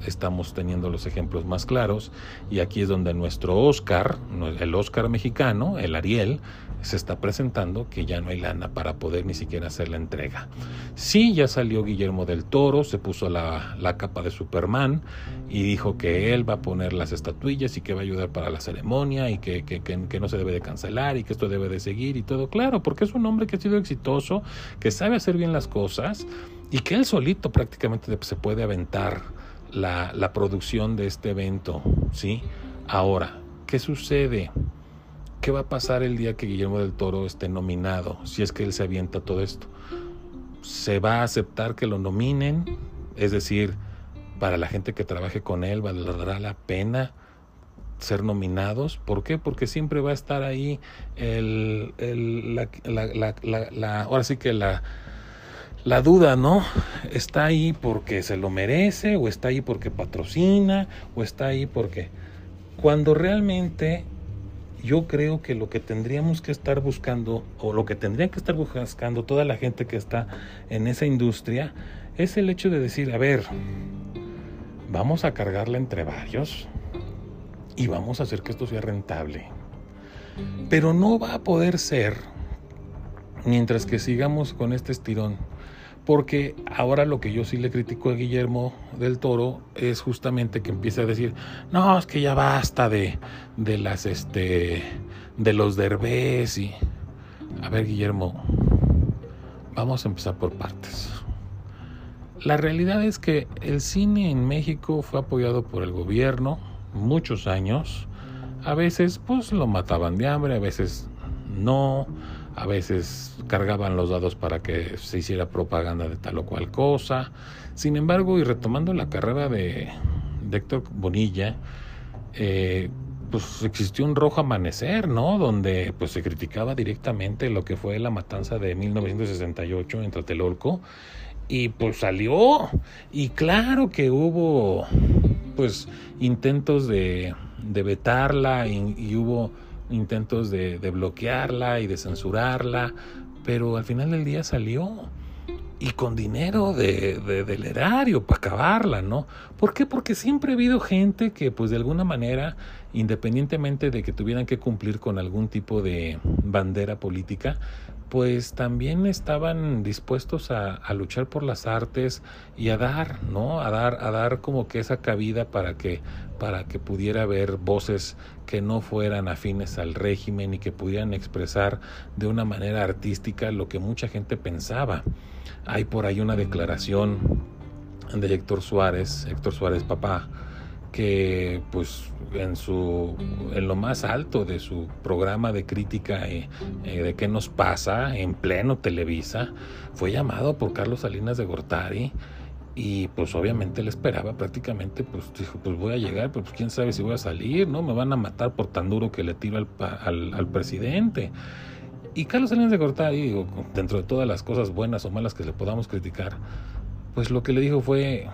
Speaker 1: estamos teniendo los ejemplos más claros y aquí es donde nuestro Oscar, el Oscar mexicano, el Ariel, se está presentando que ya no hay lana para poder ni siquiera hacer la entrega. Sí, ya salió Guillermo del Toro, se puso la, capa de Superman y dijo que él va a poner las estatuillas y que va a ayudar para la ceremonia y que, que, que no se debe de cancelar y que esto debe de seguir y todo. Claro, porque es un hombre que ha sido exitoso, que sabe hacer bien las cosas y que él solito prácticamente se puede aventar la, la producción de este evento, ¿sí? Ahora, ¿qué sucede? ¿Qué va a pasar el día que Guillermo del Toro esté nominado? Si es que él se avienta todo esto. ¿Se va a aceptar que lo nominen? Es decir, para la gente que trabaje con él, ¿valdrá la pena ser nominados? ¿Por qué? Porque siempre va a estar ahí el, el la, la, la, ahora sí que la, la duda, ¿no? Está ahí porque se lo merece, o está ahí porque patrocina, o está ahí porque... Cuando realmente yo creo que lo que tendríamos que estar buscando, o lo que tendría que estar buscando toda la gente que está en esa industria, es el hecho de decir, a ver, vamos a cargarla entre varios y vamos a hacer que esto sea rentable. Pero no va a poder ser mientras que sigamos con este estirón porque ahora lo que yo sí le critico a Guillermo del Toro es justamente que empiece a decir, no, es que ya basta de, de las, este, de los derbés y... A ver, Guillermo, vamos a empezar por partes. La realidad es que el cine en México fue apoyado por el gobierno muchos años. A veces pues lo mataban de hambre, a veces no a veces cargaban los dados para que se hiciera propaganda de tal o cual cosa. Sin embargo, y retomando la carrera de, Héctor Bonilla, eh, pues existió un rojo amanecer, ¿no? Donde pues se criticaba directamente lo que fue la matanza de 1968 en Tlatelolco y pues salió y claro que hubo pues intentos de, de vetarla y hubo intentos de, bloquearla y de censurarla, pero al final del día salió y con dinero de, del erario para acabarla, ¿no? ¿Por qué? Porque siempre ha habido gente que pues de alguna manera independientemente de que tuvieran que cumplir con algún tipo de bandera política, pues también estaban dispuestos a, luchar por las artes y a dar, ¿no? A dar, a dar como que esa cabida para que, para que pudiera haber voces que no fueran afines al régimen y que pudieran expresar de una manera artística lo que mucha gente pensaba. Hay por ahí una declaración de Héctor Suárez, Héctor Suárez papá, que pues en su en lo más alto de su programa de crítica eh, eh, de qué nos pasa en pleno Televisa fue llamado por Carlos Salinas de Gortari y pues obviamente le esperaba prácticamente pues dijo pues voy a llegar pero pues quién sabe si voy a salir no me van a matar por tan duro que le tiro al, al, al presidente y Carlos Salinas de Gortari digo, dentro de todas las cosas buenas o malas que le podamos criticar pues lo que le dijo fue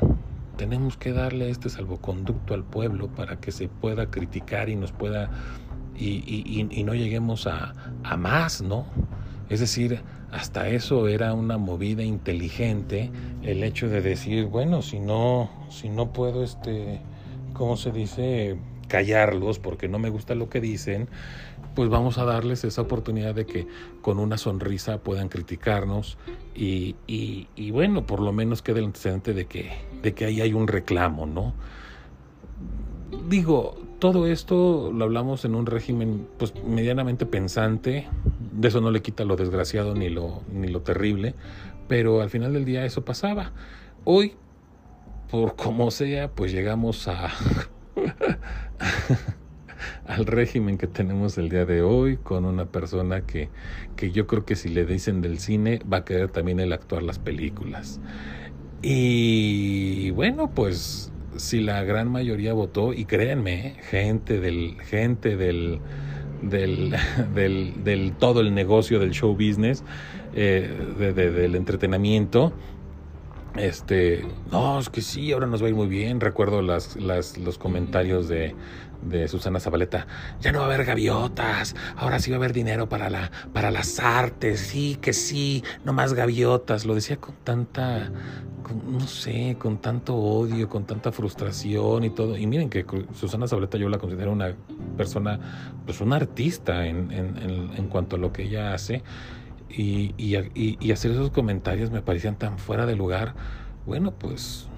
Speaker 1: tenemos que darle este salvoconducto al pueblo para que se pueda criticar y nos pueda y, no lleguemos a, a, más, ¿no? Es decir, hasta eso era una movida inteligente el hecho de decir, bueno, si no, si no puedo, este, ¿cómo se dice? callarlos porque no me gusta lo que dicen, pues vamos a darles esa oportunidad de que con una sonrisa puedan criticarnos y, y, bueno, por lo menos quede el antecedente de que, de que ahí hay un reclamo, ¿no? Digo, todo esto lo hablamos en un régimen pues medianamente pensante, de eso no le quita lo desgraciado ni lo, ni lo terrible, pero al final del día eso pasaba. Hoy, por como sea, pues llegamos a al régimen que tenemos el día de hoy con una persona que, que yo creo que si le dicen del cine va a querer también el actuar las películas. Y bueno, pues si la gran mayoría votó, y créanme, gente del, gente del, del, del, todo el negocio del show business, eh, de, del entretenimiento, este, no, es que sí, ahora nos va a ir muy bien. Recuerdo las, las, los comentarios de, de Susana Zabaleta. Ya no va a haber gaviotas, ahora sí va a haber dinero para, la, para las artes, sí, que sí, no más gaviotas. Lo decía con tanta, con, no sé, con tanto odio, con tanta frustración y todo. Y miren que Susana Zabaleta yo la considero una persona, pues una artista en, en, en, en cuanto a lo que ella hace y, y, y, hacer esos comentarios me parecían tan fuera de lugar. Bueno, pues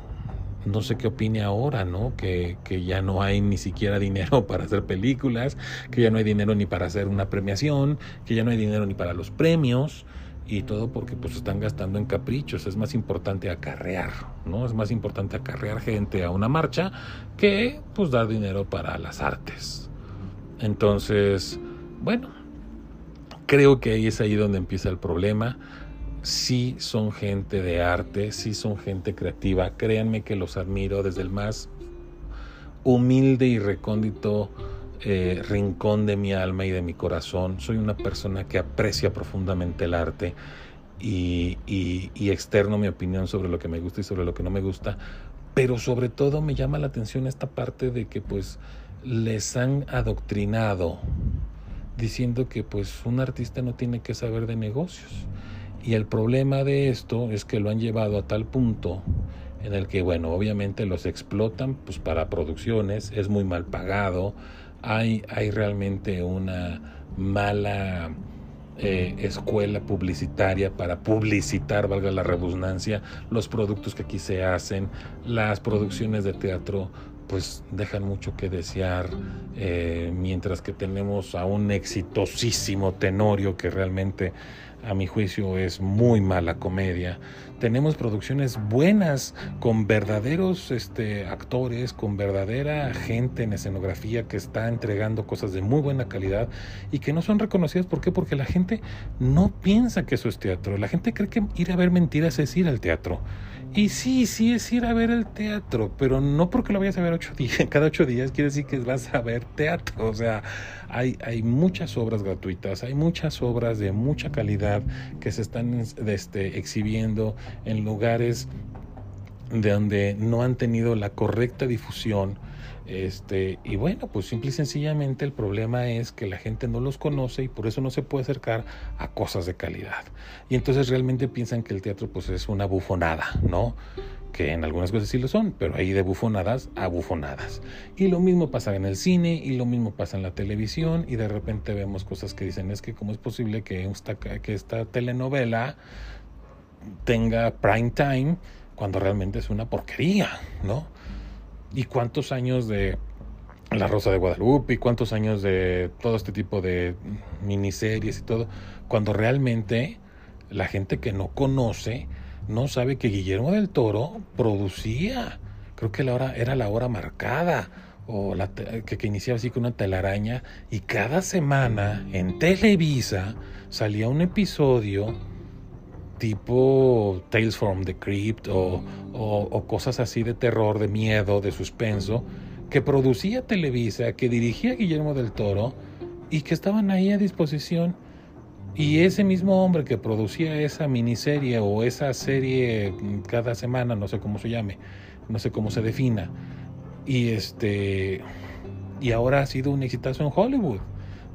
Speaker 1: no sé qué opine ahora, ¿no? Que, que, ya no hay ni siquiera dinero para hacer películas, que ya no hay dinero ni para hacer una premiación, que ya no hay dinero ni para los premios y todo porque pues están gastando en caprichos. Es más importante acarrear, ¿no? Es más importante acarrear gente a una marcha que pues dar dinero para las artes. Entonces, bueno, creo que ahí es ahí donde empieza el problema. Sí son gente de arte, sí son gente creativa. Créanme que los admiro desde el más humilde y recóndito eh, rincón de mi alma y de mi corazón. Soy una persona que aprecia profundamente el arte y, y, y externo mi opinión sobre lo que me gusta y sobre lo que no me gusta. Pero sobre todo me llama la atención esta parte de que pues les han adoctrinado diciendo que pues un artista no tiene que saber de negocios. Y el problema de esto es que lo han llevado a tal punto en el que, bueno, obviamente los explotan pues para producciones, es muy mal pagado, hay, hay realmente una mala eh, escuela publicitaria para publicitar, valga la redundancia, los productos que aquí se hacen, las producciones de teatro pues dejan mucho que desear, eh, mientras que tenemos a un exitosísimo Tenorio que realmente a mi juicio es muy mala comedia. Tenemos producciones buenas con verdaderos este, actores, con verdadera gente en escenografía que está entregando cosas de muy buena calidad y que no son reconocidas. ¿Por qué? Porque la gente no piensa que eso es teatro. La gente cree que ir a ver mentiras es ir al teatro. Y sí, sí es ir a ver el teatro, pero no porque lo vayas a ver ocho días, cada ocho días quiere decir que vas a ver teatro. O sea, hay, hay muchas obras gratuitas, hay muchas obras de mucha calidad que se están este, exhibiendo en lugares de donde no han tenido la correcta difusión. Este, y bueno, pues simple y sencillamente el problema es que la gente no los conoce y por eso no se puede acercar a cosas de calidad. Y entonces realmente piensan que el teatro pues es una bufonada, ¿no? que en algunas cosas sí lo son, pero hay de bufonadas a bufonadas. Y lo mismo pasa en el cine y lo mismo pasa en la televisión y de repente vemos cosas que dicen es que cómo es posible que esta, que esta telenovela tenga prime time cuando realmente es una porquería, ¿no? ¿Y cuántos años de La Rosa de Guadalupe y cuántos años de todo este tipo de miniseries y todo, cuando realmente la gente que no conoce no sabe que Guillermo del Toro producía, creo que la hora era la hora marcada, o la que, que, iniciaba así con una telaraña, y cada semana en Televisa salía un episodio tipo Tales from the Crypt o, cosas así de terror, de miedo, de suspenso, que producía Televisa, que dirigía Guillermo del Toro y que estaban ahí a disposición. Y ese mismo hombre que producía esa miniserie o esa serie cada semana, no sé cómo se llame, no sé cómo se defina, y este y ahora ha sido un exitazo en Hollywood,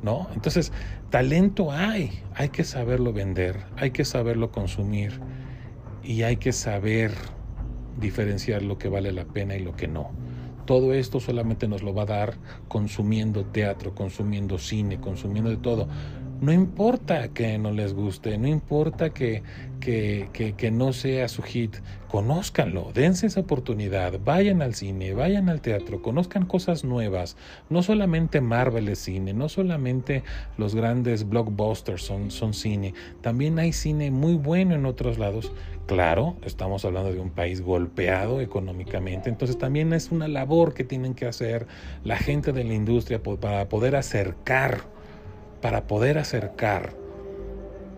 Speaker 1: ¿no? Entonces, talento hay, hay que saberlo vender, hay que saberlo consumir y hay que saber diferenciar lo que vale la pena y lo que no. Todo esto solamente nos lo va a dar consumiendo teatro, consumiendo cine, consumiendo de todo. No importa que no les guste, no importa que, que, que, no sea su hit, conózcanlo, dense esa oportunidad, vayan al cine, vayan al teatro, conozcan cosas nuevas. No solamente Marvel es cine, no solamente los grandes blockbusters son, son cine, también hay cine muy bueno en otros lados. Claro, estamos hablando de un país golpeado económicamente, entonces también es una labor que tienen que hacer la gente de la industria para poder acercar para poder acercar.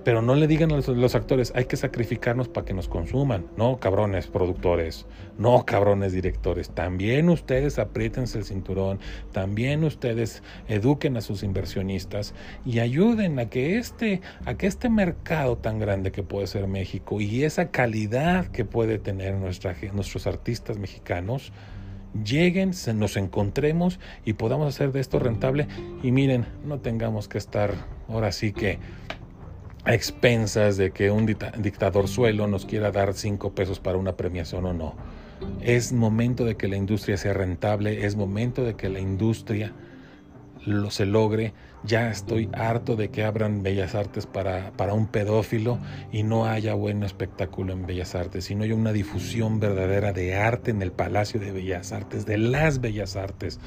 Speaker 1: Pero no le digan a los, actores, hay que sacrificarnos para que nos consuman. No, cabrones productores, no, cabrones directores. También ustedes apriétense el cinturón, también ustedes eduquen a sus inversionistas y ayuden a que este, a que este mercado tan grande que puede ser México y esa calidad que puede tener nuestra, nuestros artistas mexicanos, lleguen, se nos encontremos y podamos hacer de esto rentable y miren, no tengamos que estar ahora sí que a expensas de que un dictador suelo nos quiera dar cinco pesos para una premiación o no. Es momento de que la industria sea rentable, es momento de que la industria lo se logre. Ya estoy harto de que abran Bellas Artes para, para un pedófilo y no haya buen espectáculo en Bellas Artes, y no haya una difusión verdadera de arte en el Palacio de Bellas Artes, de las Bellas Artes.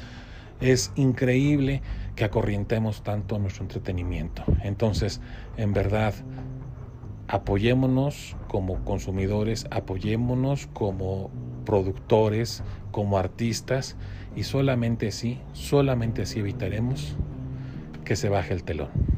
Speaker 1: Es increíble que acorrientemos tanto nuestro entretenimiento. Entonces, en verdad, apoyémonos como consumidores, apoyémonos como productores, como artistas y solamente así, solamente así evitaremos que se baje el telón.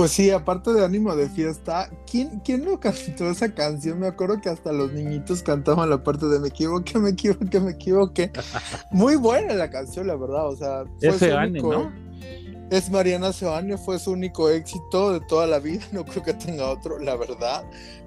Speaker 2: Pues sí, aparte de ánimo de fiesta, ¿quién, ¿quién no cantó esa canción? Me acuerdo que hasta los niñitos cantaban la parte de me equivoqué, me equivoqué, me equivoqué. Muy buena la canción, la verdad. O sea,
Speaker 1: fue ánimo, ¿no?
Speaker 2: Es Mariana Seoane, fue su único éxito de toda la vida. No creo que tenga otro, la verdad.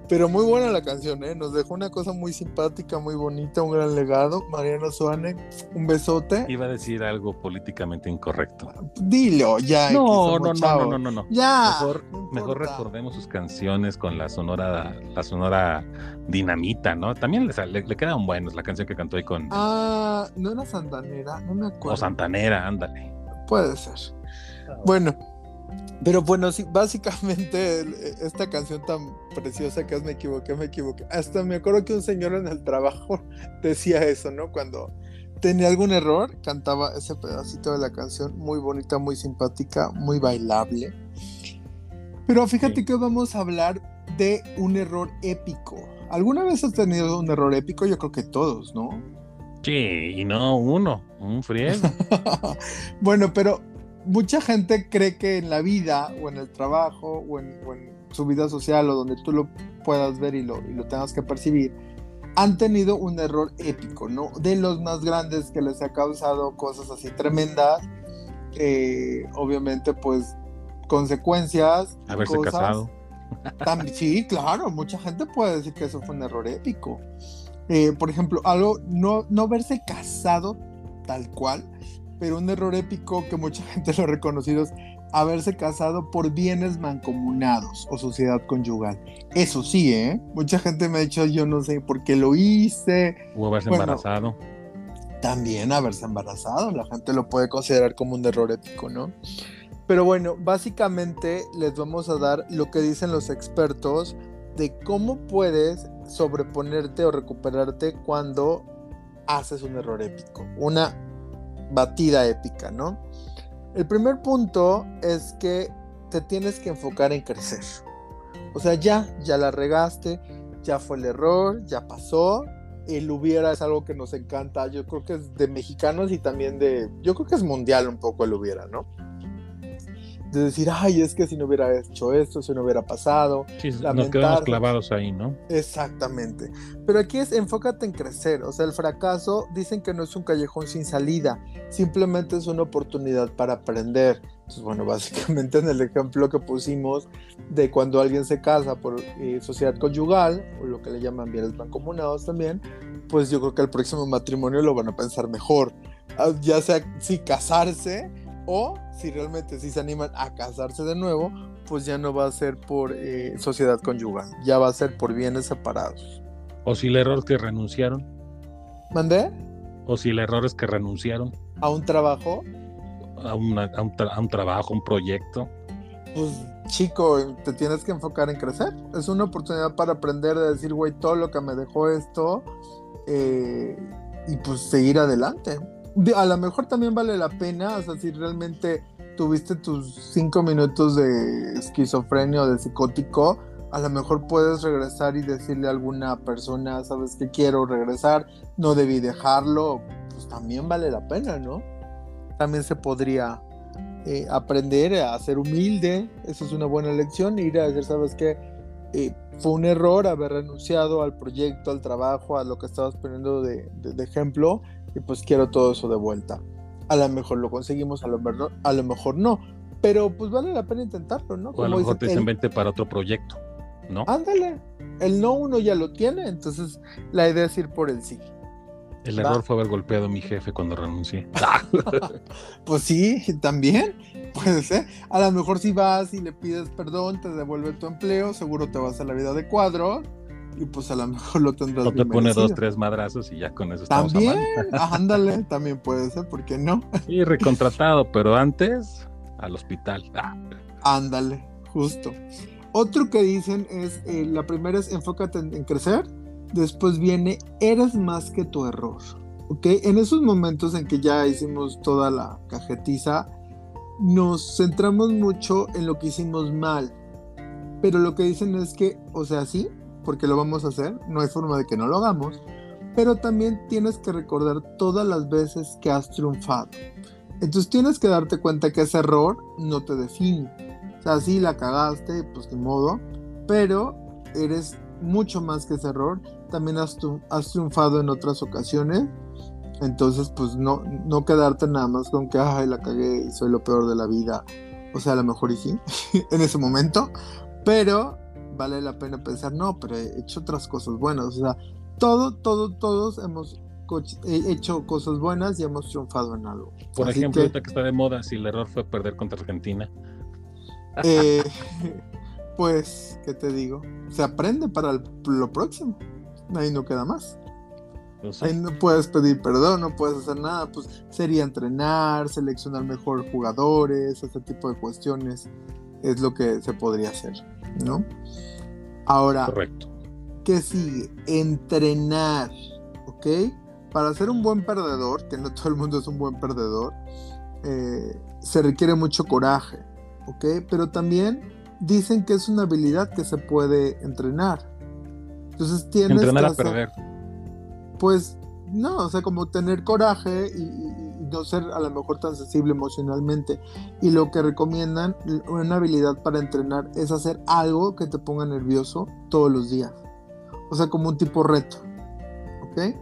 Speaker 2: Pero muy buena la canción, ¿eh? Nos dejó una cosa muy simpática, muy bonita, un gran legado. Mariana Soane, un besote.
Speaker 1: Iba a decir algo políticamente incorrecto.
Speaker 2: Dilo, ya.
Speaker 1: No, no, no, no, no, no,
Speaker 2: Ya.
Speaker 1: Mejor, mejor recordemos sus canciones con la sonora, la sonora dinamita, ¿no? También le, le, quedan buenos la canción que cantó ahí con.
Speaker 2: Ah, no era Santanera, no me acuerdo.
Speaker 1: O Santanera, ándale.
Speaker 2: Puede ser. Bueno, pero bueno, sí, básicamente esta canción tan preciosa que es Me equivoqué, me equivoqué. Hasta me acuerdo que un señor en el trabajo decía eso, ¿no? Cuando tenía algún error, cantaba ese pedacito de la canción, muy bonita, muy simpática, muy bailable. Pero fíjate que vamos a hablar de un error épico. ¿Alguna vez has tenido un error épico? Yo creo que todos, ¿no?
Speaker 1: Sí, y no uno, un friego.
Speaker 2: bueno, pero mucha gente cree que en la vida o en el trabajo o en, o en su vida social o donde tú lo puedas ver y lo, y lo tengas que percibir, han tenido un error épico, ¿no? De los más grandes que les ha causado cosas así tremendas, eh, obviamente pues consecuencias.
Speaker 1: Haberse
Speaker 2: cosas.
Speaker 1: casado.
Speaker 2: Sí, claro, mucha gente puede decir que eso fue un error épico. Eh, por ejemplo, algo, no, no verse casado tal cual, pero un error épico que mucha gente lo ha reconocido es haberse casado por bienes mancomunados o sociedad conyugal. Eso sí, ¿eh? Mucha gente me ha dicho, yo no sé por qué lo hice.
Speaker 1: O haberse
Speaker 2: Bueno.
Speaker 1: embarazado.
Speaker 2: También haberse embarazado, la gente lo puede considerar como un error épico, ¿no? Pero bueno, básicamente les vamos a dar lo que dicen los expertos de cómo puedes sobreponerte o recuperarte cuando haces un error épico, una batida épica, ¿no? El primer punto es que te tienes que enfocar en crecer. O sea, ya, ya la regaste, ya fue el error, ya pasó. El hubiera es algo que nos encanta. Yo creo que es de mexicanos y también de. Yo creo que es mundial un poco el hubiera, ¿no? De decir, ay, es que si no hubiera hecho esto, si no hubiera pasado.
Speaker 1: Sí, nos quedamos clavados ahí, ¿no?
Speaker 2: Exactamente. Pero aquí es enfócate en crecer. O sea, el fracaso dicen que no es un callejón sin salida, simplemente es una oportunidad para aprender. Entonces, bueno, básicamente en el ejemplo que pusimos de cuando alguien se casa por eh, sociedad conyugal, o lo que le llaman bienes mancomunados también, pues yo creo que el próximo matrimonio lo van a pensar mejor. Ah, Ya sea si casarse o si realmente si se animan a casarse de nuevo, pues ya no va a ser por eh, sociedad conyugal, ya va a ser por bienes separados.
Speaker 1: O si el error es que renunciaron.
Speaker 2: ¿Mandé?
Speaker 1: O si el error es que renunciaron
Speaker 2: A un trabajo,
Speaker 1: a, una- a un, tra- a un trabajo, un proyecto.
Speaker 2: pues chico, te tienes que enfocar en crecer. Es una oportunidad para aprender de decir, güey, todo lo que me dejó esto eh, y pues seguir adelante. A lo mejor también vale la pena, o sea, si realmente tuviste tus cinco minutos de esquizofrenia o de psicótico, a lo mejor puedes regresar y decirle a alguna persona, sabes que quiero regresar, no debí dejarlo, pues también vale la pena, ¿no? También se podría eh, aprender a ser humilde, eso es una buena lección, ir a decir, sabes que fue un error haber renunciado al proyecto, al trabajo, a lo que estabas poniendo de- de ejemplo, y pues quiero todo eso de vuelta. A lo mejor lo conseguimos, a lo, mejor- a lo mejor no, pero pues vale la pena intentarlo, ¿no?
Speaker 1: O a lo mejor te dicen vente para otro proyecto, ¿no?
Speaker 2: Ándale, el no uno ya lo tiene, entonces la idea es ir por el sí.
Speaker 1: El error fue haber golpeado a mi jefe cuando renuncié.
Speaker 2: Pues sí, también puede ser. A lo mejor si vas y le pides perdón, te devuelve tu empleo, seguro te vas a la vida de cuadro y pues a lo mejor lo tendrás
Speaker 1: O te pone dos, tres madrazos y ya con eso estamos
Speaker 2: También, ándale, también puede ser, ¿por qué no?
Speaker 1: Y recontratado, pero antes al hospital. Ah,
Speaker 2: Ándale, justo. Otro que dicen es, eh, la primera es enfócate en, en crecer, después viene, eres más que tu error, ¿ok? En esos momentos en que ya hicimos toda la cajetiza, nos centramos mucho en lo que hicimos mal, pero lo que dicen es que, o sea, sí, porque lo vamos a hacer, no hay forma de que no lo hagamos, pero también tienes que recordar todas las veces que has triunfado. Entonces tienes que darte cuenta que ese error no te define. O sea, sí la cagaste, pues de modo, pero eres mucho más que ese error. También has, has triunfado en otras ocasiones. Entonces, pues no, no quedarte nada más con que, ay, la cagué y soy lo peor de la vida. O sea, a lo mejor y sí, en ese momento. Pero vale la pena pensar, no, pero he hecho otras cosas buenas. O sea, todo, todo, todos hemos hecho cosas buenas y hemos triunfado en algo.
Speaker 1: Por
Speaker 2: Así
Speaker 1: ejemplo,
Speaker 2: que-
Speaker 1: ahorita que está de moda, si el error fue perder contra Argentina.
Speaker 2: Eh, pues, ¿qué te digo? Se aprende para el- lo próximo. Ahí no queda más. Ahí no puedes pedir perdón, no puedes hacer nada. Pues sería entrenar, seleccionar mejor jugadores, ese tipo de cuestiones. Es lo que se podría hacer, ¿no? Ahora,
Speaker 1: correcto.
Speaker 2: ¿qué sigue? Entrenar, ¿ok? para ser un buen perdedor, que no todo el mundo es un buen perdedor, eh, se requiere mucho coraje, ¿ok? Pero también dicen que es una habilidad que se puede entrenar. Entonces tienes
Speaker 1: Entrenar
Speaker 2: que
Speaker 1: a
Speaker 2: hacer-
Speaker 1: perder.
Speaker 2: pues no, o sea, como tener coraje y, y- y no ser a lo mejor tan sensible emocionalmente. Y lo que recomiendan, una habilidad para entrenar es hacer algo que te ponga nervioso todos los días. O sea, como un tipo reto. ¿Ok?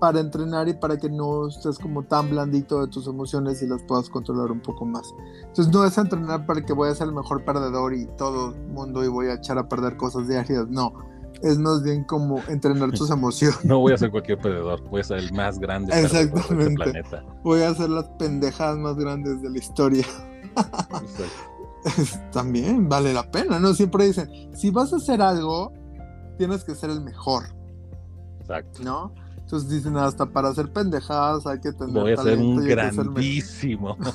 Speaker 2: Para entrenar y para que no estés como tan blandito de tus emociones y las puedas controlar un poco más. Entonces no es entrenar para que voy a ser el mejor perdedor y todo el mundo y voy a echar a perder cosas diarias. No. Es más bien como entrenar tus emociones.
Speaker 1: No voy a ser cualquier perdedor, voy a ser el más grande perdedor de este planeta.
Speaker 2: voy a hacer las pendejadas más grandes de la historia.
Speaker 1: Exacto.
Speaker 2: También vale la pena, ¿no? Siempre dicen, si vas a hacer algo, tienes que ser el mejor,
Speaker 1: Exacto.
Speaker 2: ¿no? Entonces dicen, hasta para hacer pendejadas hay que tener
Speaker 1: Voy a ser
Speaker 2: talento
Speaker 1: un
Speaker 2: ser mejor.
Speaker 1: grandísimo.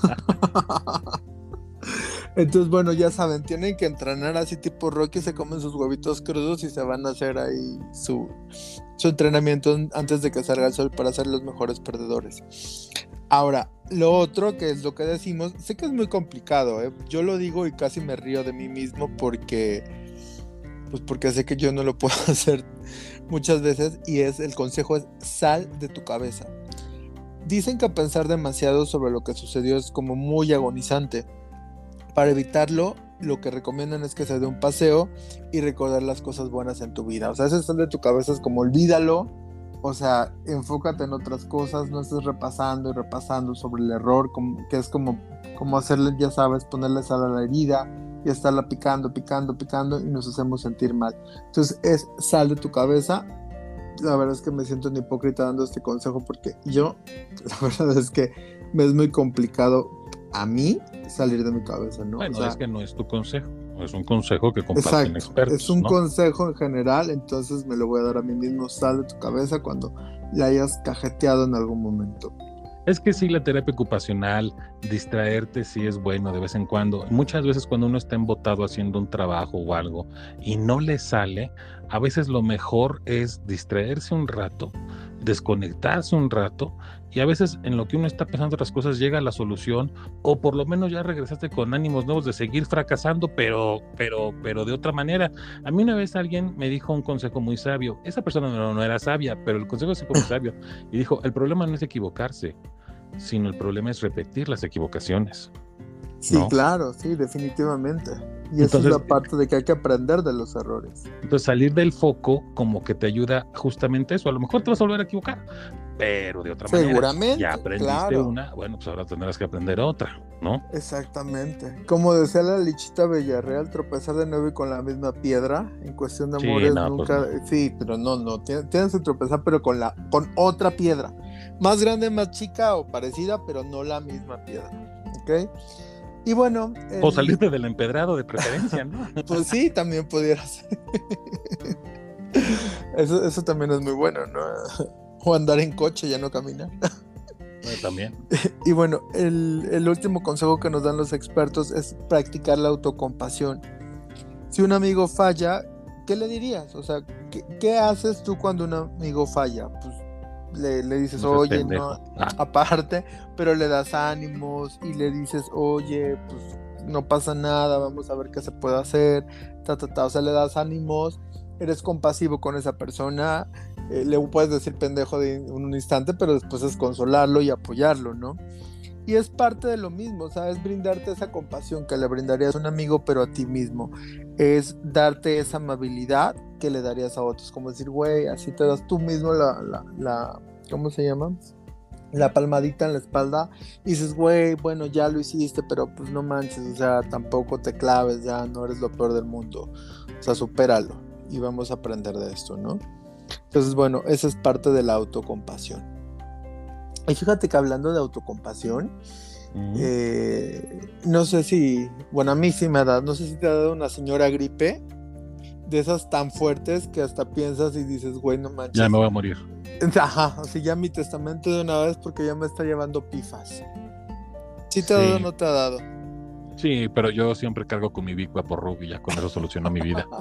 Speaker 2: Entonces, bueno, ya saben, tienen que entrenar así tipo Rocky, se comen sus huevitos crudos y se van a hacer ahí su, su entrenamiento antes de que salga el sol para ser los mejores perdedores. Ahora, lo otro que es lo que decimos, sé que es muy complicado, ¿eh? yo lo digo y casi me río de mí mismo porque, pues porque sé que yo no lo puedo hacer muchas veces y es el consejo es sal de tu cabeza. Dicen que pensar demasiado sobre lo que sucedió es como muy agonizante. Para evitarlo, lo que recomiendan es que se dé un paseo y recordar las cosas buenas en tu vida. O sea, ese de tu cabeza es como olvídalo. O sea, enfócate en otras cosas, no estés repasando y repasando sobre el error, que es como, como hacerle, ya sabes, ponerle sal a la herida y estarla picando, picando, picando y nos hacemos sentir mal. Entonces es sal de tu cabeza. La verdad es que me siento un hipócrita dando este consejo porque yo, la verdad es que me es muy complicado a mí salir de mi cabeza, ¿no?
Speaker 1: Bueno,
Speaker 2: O sea,
Speaker 1: es que no es tu consejo, es un consejo que comparten
Speaker 2: Exacto,
Speaker 1: expertos.
Speaker 2: es un
Speaker 1: ¿no?
Speaker 2: consejo en general, entonces me lo voy a dar a mí mismo, sal de tu cabeza cuando la hayas cajeteado en algún momento.
Speaker 1: Es que sí, la terapia ocupacional, distraerte sí es bueno de vez en cuando. Muchas veces cuando uno está embotado haciendo un trabajo o algo y no le sale, a veces lo mejor es distraerse un rato, desconectarse un rato y a veces en lo que uno está pensando otras cosas llega la solución o por lo menos ya regresaste con ánimos nuevos de seguir fracasando, pero, pero, pero de otra manera. A mí una vez alguien me dijo un consejo muy sabio. Esa persona no, era sabia, pero el consejo sí fue muy sabio. Y dijo, el problema no es equivocarse, sino el problema es repetir las equivocaciones.
Speaker 2: Sí,
Speaker 1: ¿No?
Speaker 2: claro, sí, definitivamente. Y esa es la parte de que hay que aprender de los errores.
Speaker 1: Entonces salir del foco como que te ayuda justamente eso. A lo mejor te vas a volver a equivocar, pero de otra manera.
Speaker 2: Seguramente,
Speaker 1: Ya aprendiste
Speaker 2: claro.
Speaker 1: una, bueno, pues ahora tendrás que aprender otra, ¿no?
Speaker 2: Exactamente. Como decía la lichita Villarreal, tropezar de nuevo y con la misma piedra. En cuestión de
Speaker 1: Sí,
Speaker 2: amores
Speaker 1: no, pues
Speaker 2: nunca. Sí, pero no, no. Tienes, tienes que tropezar, pero con la, con otra piedra. Más grande, más chica o parecida, pero no la misma piedra. ¿Ok? Y bueno.
Speaker 1: O salirte del empedrado de preferencia, ¿no?
Speaker 2: Pues sí, también pudiera ser. Eso, eso también es muy bueno, ¿no? O andar en coche, ya no caminar.
Speaker 1: También.
Speaker 2: Y bueno, el, el último consejo que nos dan los expertos es practicar la autocompasión. Si un amigo falla, ¿qué le dirías? O sea, ¿qué, qué haces tú cuando un amigo falla? Pues le, le dices,
Speaker 1: No
Speaker 2: oye,
Speaker 1: pendejo".
Speaker 2: no,
Speaker 1: Ah.
Speaker 2: aparte, pero le das ánimos y le dices, oye, pues no pasa nada, vamos a ver qué se puede hacer, ta, ta, ta. O sea, le das ánimos, eres compasivo con esa persona, eh, le puedes decir pendejo de en un instante, pero después es consolarlo y apoyarlo, ¿no? Y es parte de lo mismo, o sea, es brindarte esa compasión que le brindarías a un amigo, pero a ti mismo. Es darte esa amabilidad que le darías a otros, como decir, güey, así te das tú mismo la, la, la- ¿cómo se llama? La palmadita en la espalda y dices, güey, bueno, ya lo hiciste, pero pues no manches, o sea, tampoco te claves, ya no eres lo peor del mundo. O sea, supéralo y vamos a aprender de esto, ¿no? Entonces, bueno, esa es parte de la autocompasión. Y fíjate que hablando de autocompasión, eh, no sé si, bueno, a mí sí me ha dado, no sé si te ha dado una señora gripe, de esas tan fuertes que hasta piensas y dices, güey, no manches.
Speaker 1: Ya me voy a morir.
Speaker 2: Ajá, así ya mi testamento de una vez porque ya me está llevando pifas. ¿Sí te ha
Speaker 1: Sí.
Speaker 2: dado o no te ha dado?
Speaker 1: Sí, pero yo siempre cargo con mi Big por y ya con eso solucionó mi vida.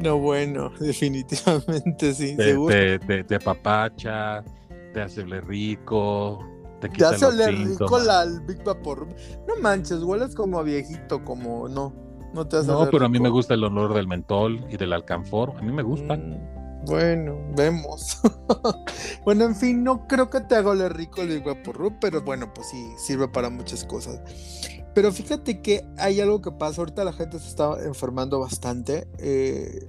Speaker 2: No, bueno, definitivamente sí.
Speaker 1: Te,
Speaker 2: seguro.
Speaker 1: te, te, te apapacha, te hace rico, te
Speaker 2: Te hace oler rico la, el Big Vapor. No manches, hueles como a viejito, como no. No te
Speaker 1: No, pero a mí me gusta el olor del mentol y del alcanfor. A mí me gustan.
Speaker 2: Mm, bueno, vemos. bueno, en fin, no creo que te haga oler rico el Vapor pero bueno, pues sí, sirve para muchas cosas. Pero fíjate que hay algo que pasa. Ahorita la gente se está enfermando bastante. eh,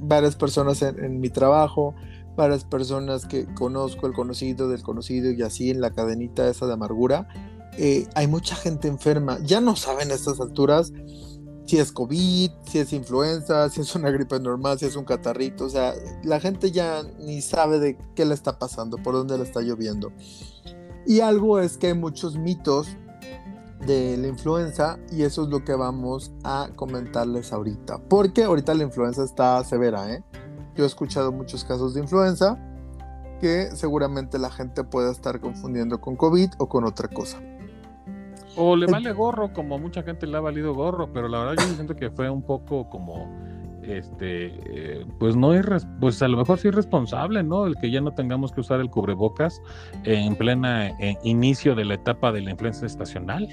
Speaker 2: varias personas en, en mi trabajo, varias personas que conozco, el conocido del conocido y así en la cadenita esa de amargura. eh, hay mucha gente enferma. Ya no saben a estas alturas si es COVID, si es influenza, si es una gripe normal, si es un catarrito. O sea, la gente ya ni sabe de qué le está pasando, por dónde le está lloviendo. Y algo es que hay muchos mitos de la influenza y eso es lo que vamos a comentarles ahorita. Porque ahorita la influenza está severa, ¿eh? Yo he escuchado muchos casos de influenza que seguramente la gente puede estar confundiendo con COVID o con otra cosa.
Speaker 1: O le vale gorro, como mucha gente le ha valido gorro, pero la verdad yo siento que fue un poco como, este, eh, pues no es, pues a lo mejor sí es responsable, ¿no? El que ya no tengamos que usar el cubrebocas en plena eh, inicio de la etapa de la influenza estacional.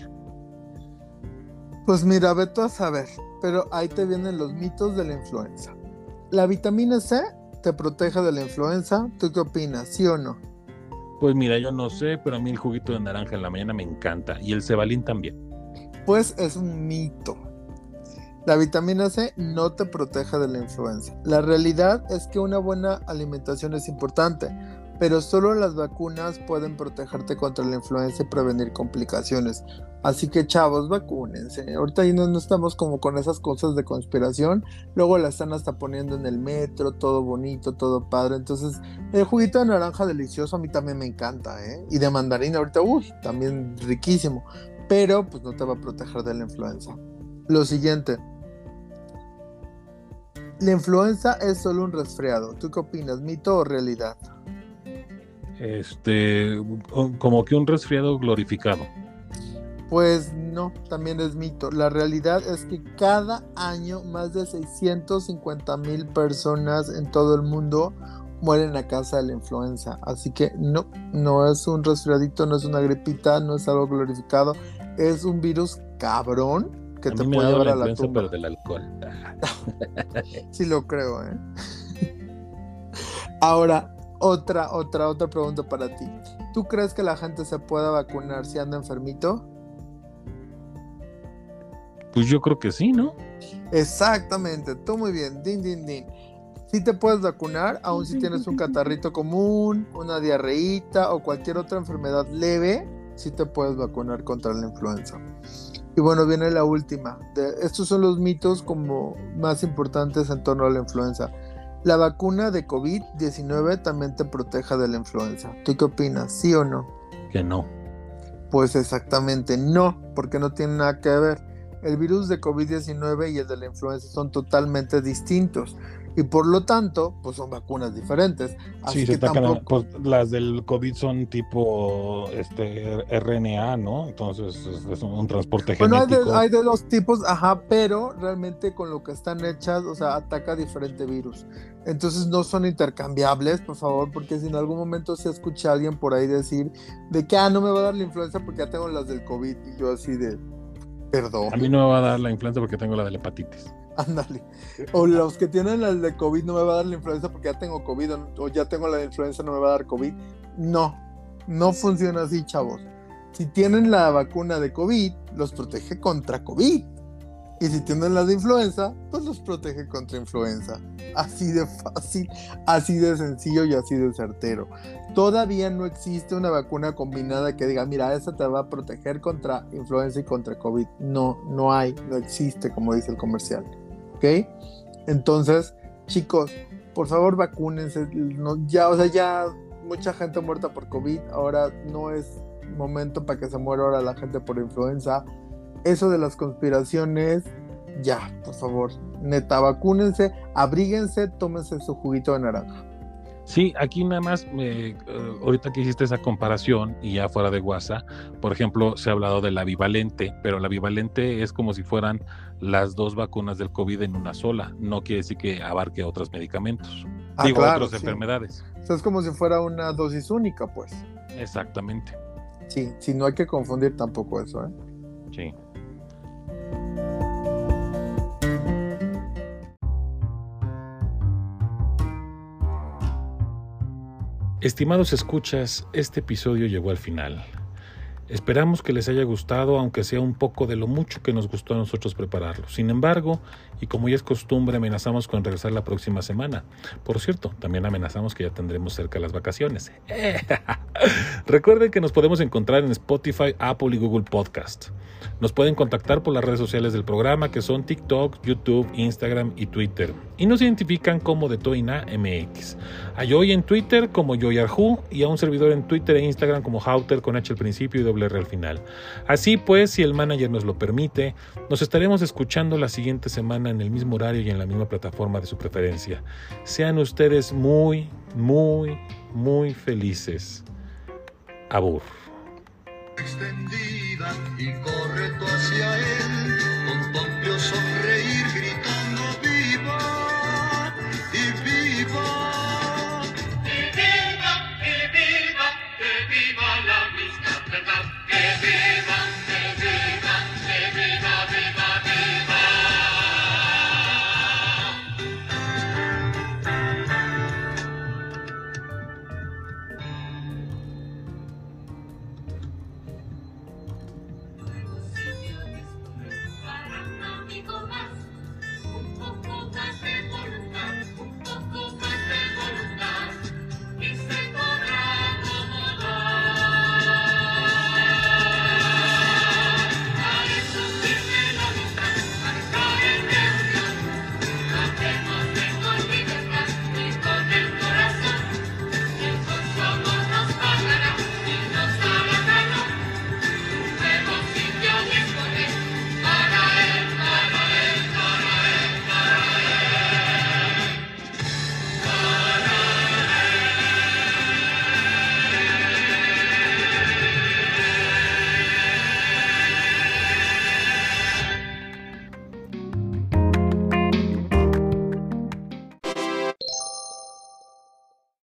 Speaker 2: Pues mira, Beto a saber, pero ahí te vienen los mitos de la influenza. La vitamina C te protege de la influenza. ¿Tú qué opinas? ¿Sí o no?
Speaker 1: Pues mira, yo no sé, pero a mí el juguito de naranja en la mañana me encanta y el cebalín también.
Speaker 2: Pues es un mito. La vitamina C no te protege de la influenza. La realidad es que una buena alimentación es importante, pero solo las vacunas pueden protegerte contra la influenza y prevenir complicaciones. Así que chavos, vacúnense. Ahorita no, no estamos como con esas cosas de conspiración. Luego la están hasta poniendo en el metro, todo bonito, todo padre. Entonces, el juguito de naranja delicioso a mí también me encanta, ¿eh? Y de mandarina ahorita, uy, también riquísimo. Pero pues no te va a proteger de la influenza. Lo siguiente. La influenza es solo un resfriado. ¿Tú qué opinas? ¿Mito o realidad?
Speaker 1: Este, como que un resfriado glorificado.
Speaker 2: Pues no, también es mito. La realidad es que cada año más de 650 mil personas en todo el mundo mueren a causa de la influenza. Así que no, no es un resfriadito, no es una gripita, no es algo glorificado. Es un virus cabrón que
Speaker 1: a
Speaker 2: te puede llevar
Speaker 1: la
Speaker 2: a la tumba.
Speaker 1: pero del alcohol.
Speaker 2: Sí lo creo, ¿eh? Ahora, otra, otra, otra pregunta para ti. ¿Tú crees que la gente se pueda vacunar si anda enfermito?
Speaker 1: Pues yo creo que sí, ¿no?
Speaker 2: Exactamente, tú muy bien, din, din, din. Si te puedes vacunar, aun si tienes un catarrito común, una diarreíta o cualquier otra enfermedad leve, sí te puedes vacunar contra la influenza. Y bueno, viene la última. De- estos son los mitos como más importantes en torno a la influenza. La vacuna de COVID-19 también te proteja de la influenza. ¿Tú qué opinas? ¿Sí o no?
Speaker 1: Que no.
Speaker 2: Pues exactamente no, porque no tiene nada que ver. El virus de COVID-19 y el de la influenza son totalmente distintos y por lo tanto, pues son vacunas diferentes. Así
Speaker 1: Sí,
Speaker 2: que
Speaker 1: se
Speaker 2: tampoco...
Speaker 1: pues, las del COVID son tipo este RNA, ¿no? Entonces es, un transporte
Speaker 2: Bueno, hay de,
Speaker 1: genético.
Speaker 2: hay de dos tipos, ajá, pero realmente con lo que están hechas, o sea, ataca diferente virus. Entonces no son intercambiables, por favor, porque si en algún momento se escucha a alguien por ahí decir de que, ah, no me va a dar la influenza porque ya tengo las del COVID, y yo así de, perdón.
Speaker 1: A mí no me va a dar la influenza porque tengo la de la hepatitis.
Speaker 2: Ándale. O los que tienen la de COVID no me va a dar la influenza porque ya tengo COVID o, o ya tengo la de influenza no me va a dar COVID. No, no funciona así, chavos. Si tienen la vacuna de COVID, los protege contra COVID. Y si tienen la de influenza, pues los protege contra influenza. Así de fácil, así de sencillo y así de certero. Todavía no existe una vacuna combinada que diga, mira, esa te va a proteger contra influenza y contra COVID. No, no hay, no existe, como dice el comercial. ¿Ok? Entonces, chicos, por favor vacúnense. No, ya, o sea, ya mucha gente muerta por COVID. Ahora no es momento para que se muera ahora la gente por influenza. Eso de las conspiraciones, ya, por favor, neta, vacúnense, abríguense, tómense su juguito de naranja.
Speaker 1: Sí, aquí nada más, eh, ahorita que hiciste esa comparación y ya fuera de WhatsApp, por ejemplo, se ha hablado de la bivalente, pero la bivalente es como si fueran las dos vacunas del COVID en una sola, no quiere decir que abarque otros medicamentos,
Speaker 2: Ah,
Speaker 1: digo,
Speaker 2: claro,
Speaker 1: otras
Speaker 2: sí.
Speaker 1: enfermedades.
Speaker 2: O sea, es como si fuera una dosis única, pues.
Speaker 1: Exactamente,
Speaker 2: Sí, sí, no hay que confundir tampoco eso, ¿eh?
Speaker 1: sí. Estimados escuchas, este episodio llegó al final. Esperamos que les haya gustado, aunque sea un poco de lo mucho que nos gustó a nosotros prepararlo. Sin embargo, y como ya es costumbre, amenazamos con regresar la próxima semana. Por cierto, también amenazamos que ya tendremos cerca las vacaciones. Recuerden que nos podemos encontrar en Spotify, Apple y Google Podcast. Nos pueden contactar por las redes sociales del programa que son TikTok, YouTube, Instagram y Twitter. Y nos identifican como de Toina MX. A Joy en Twitter como Joy Arju y a un servidor en Twitter e Instagram como Hauter con H al principio y al final. Así pues, si el manager nos lo permite, nos estaremos escuchando la siguiente semana en el mismo horario y en la misma plataforma de su preferencia. Sean ustedes muy, muy, muy felices. Abur.
Speaker 3: extendida Vivam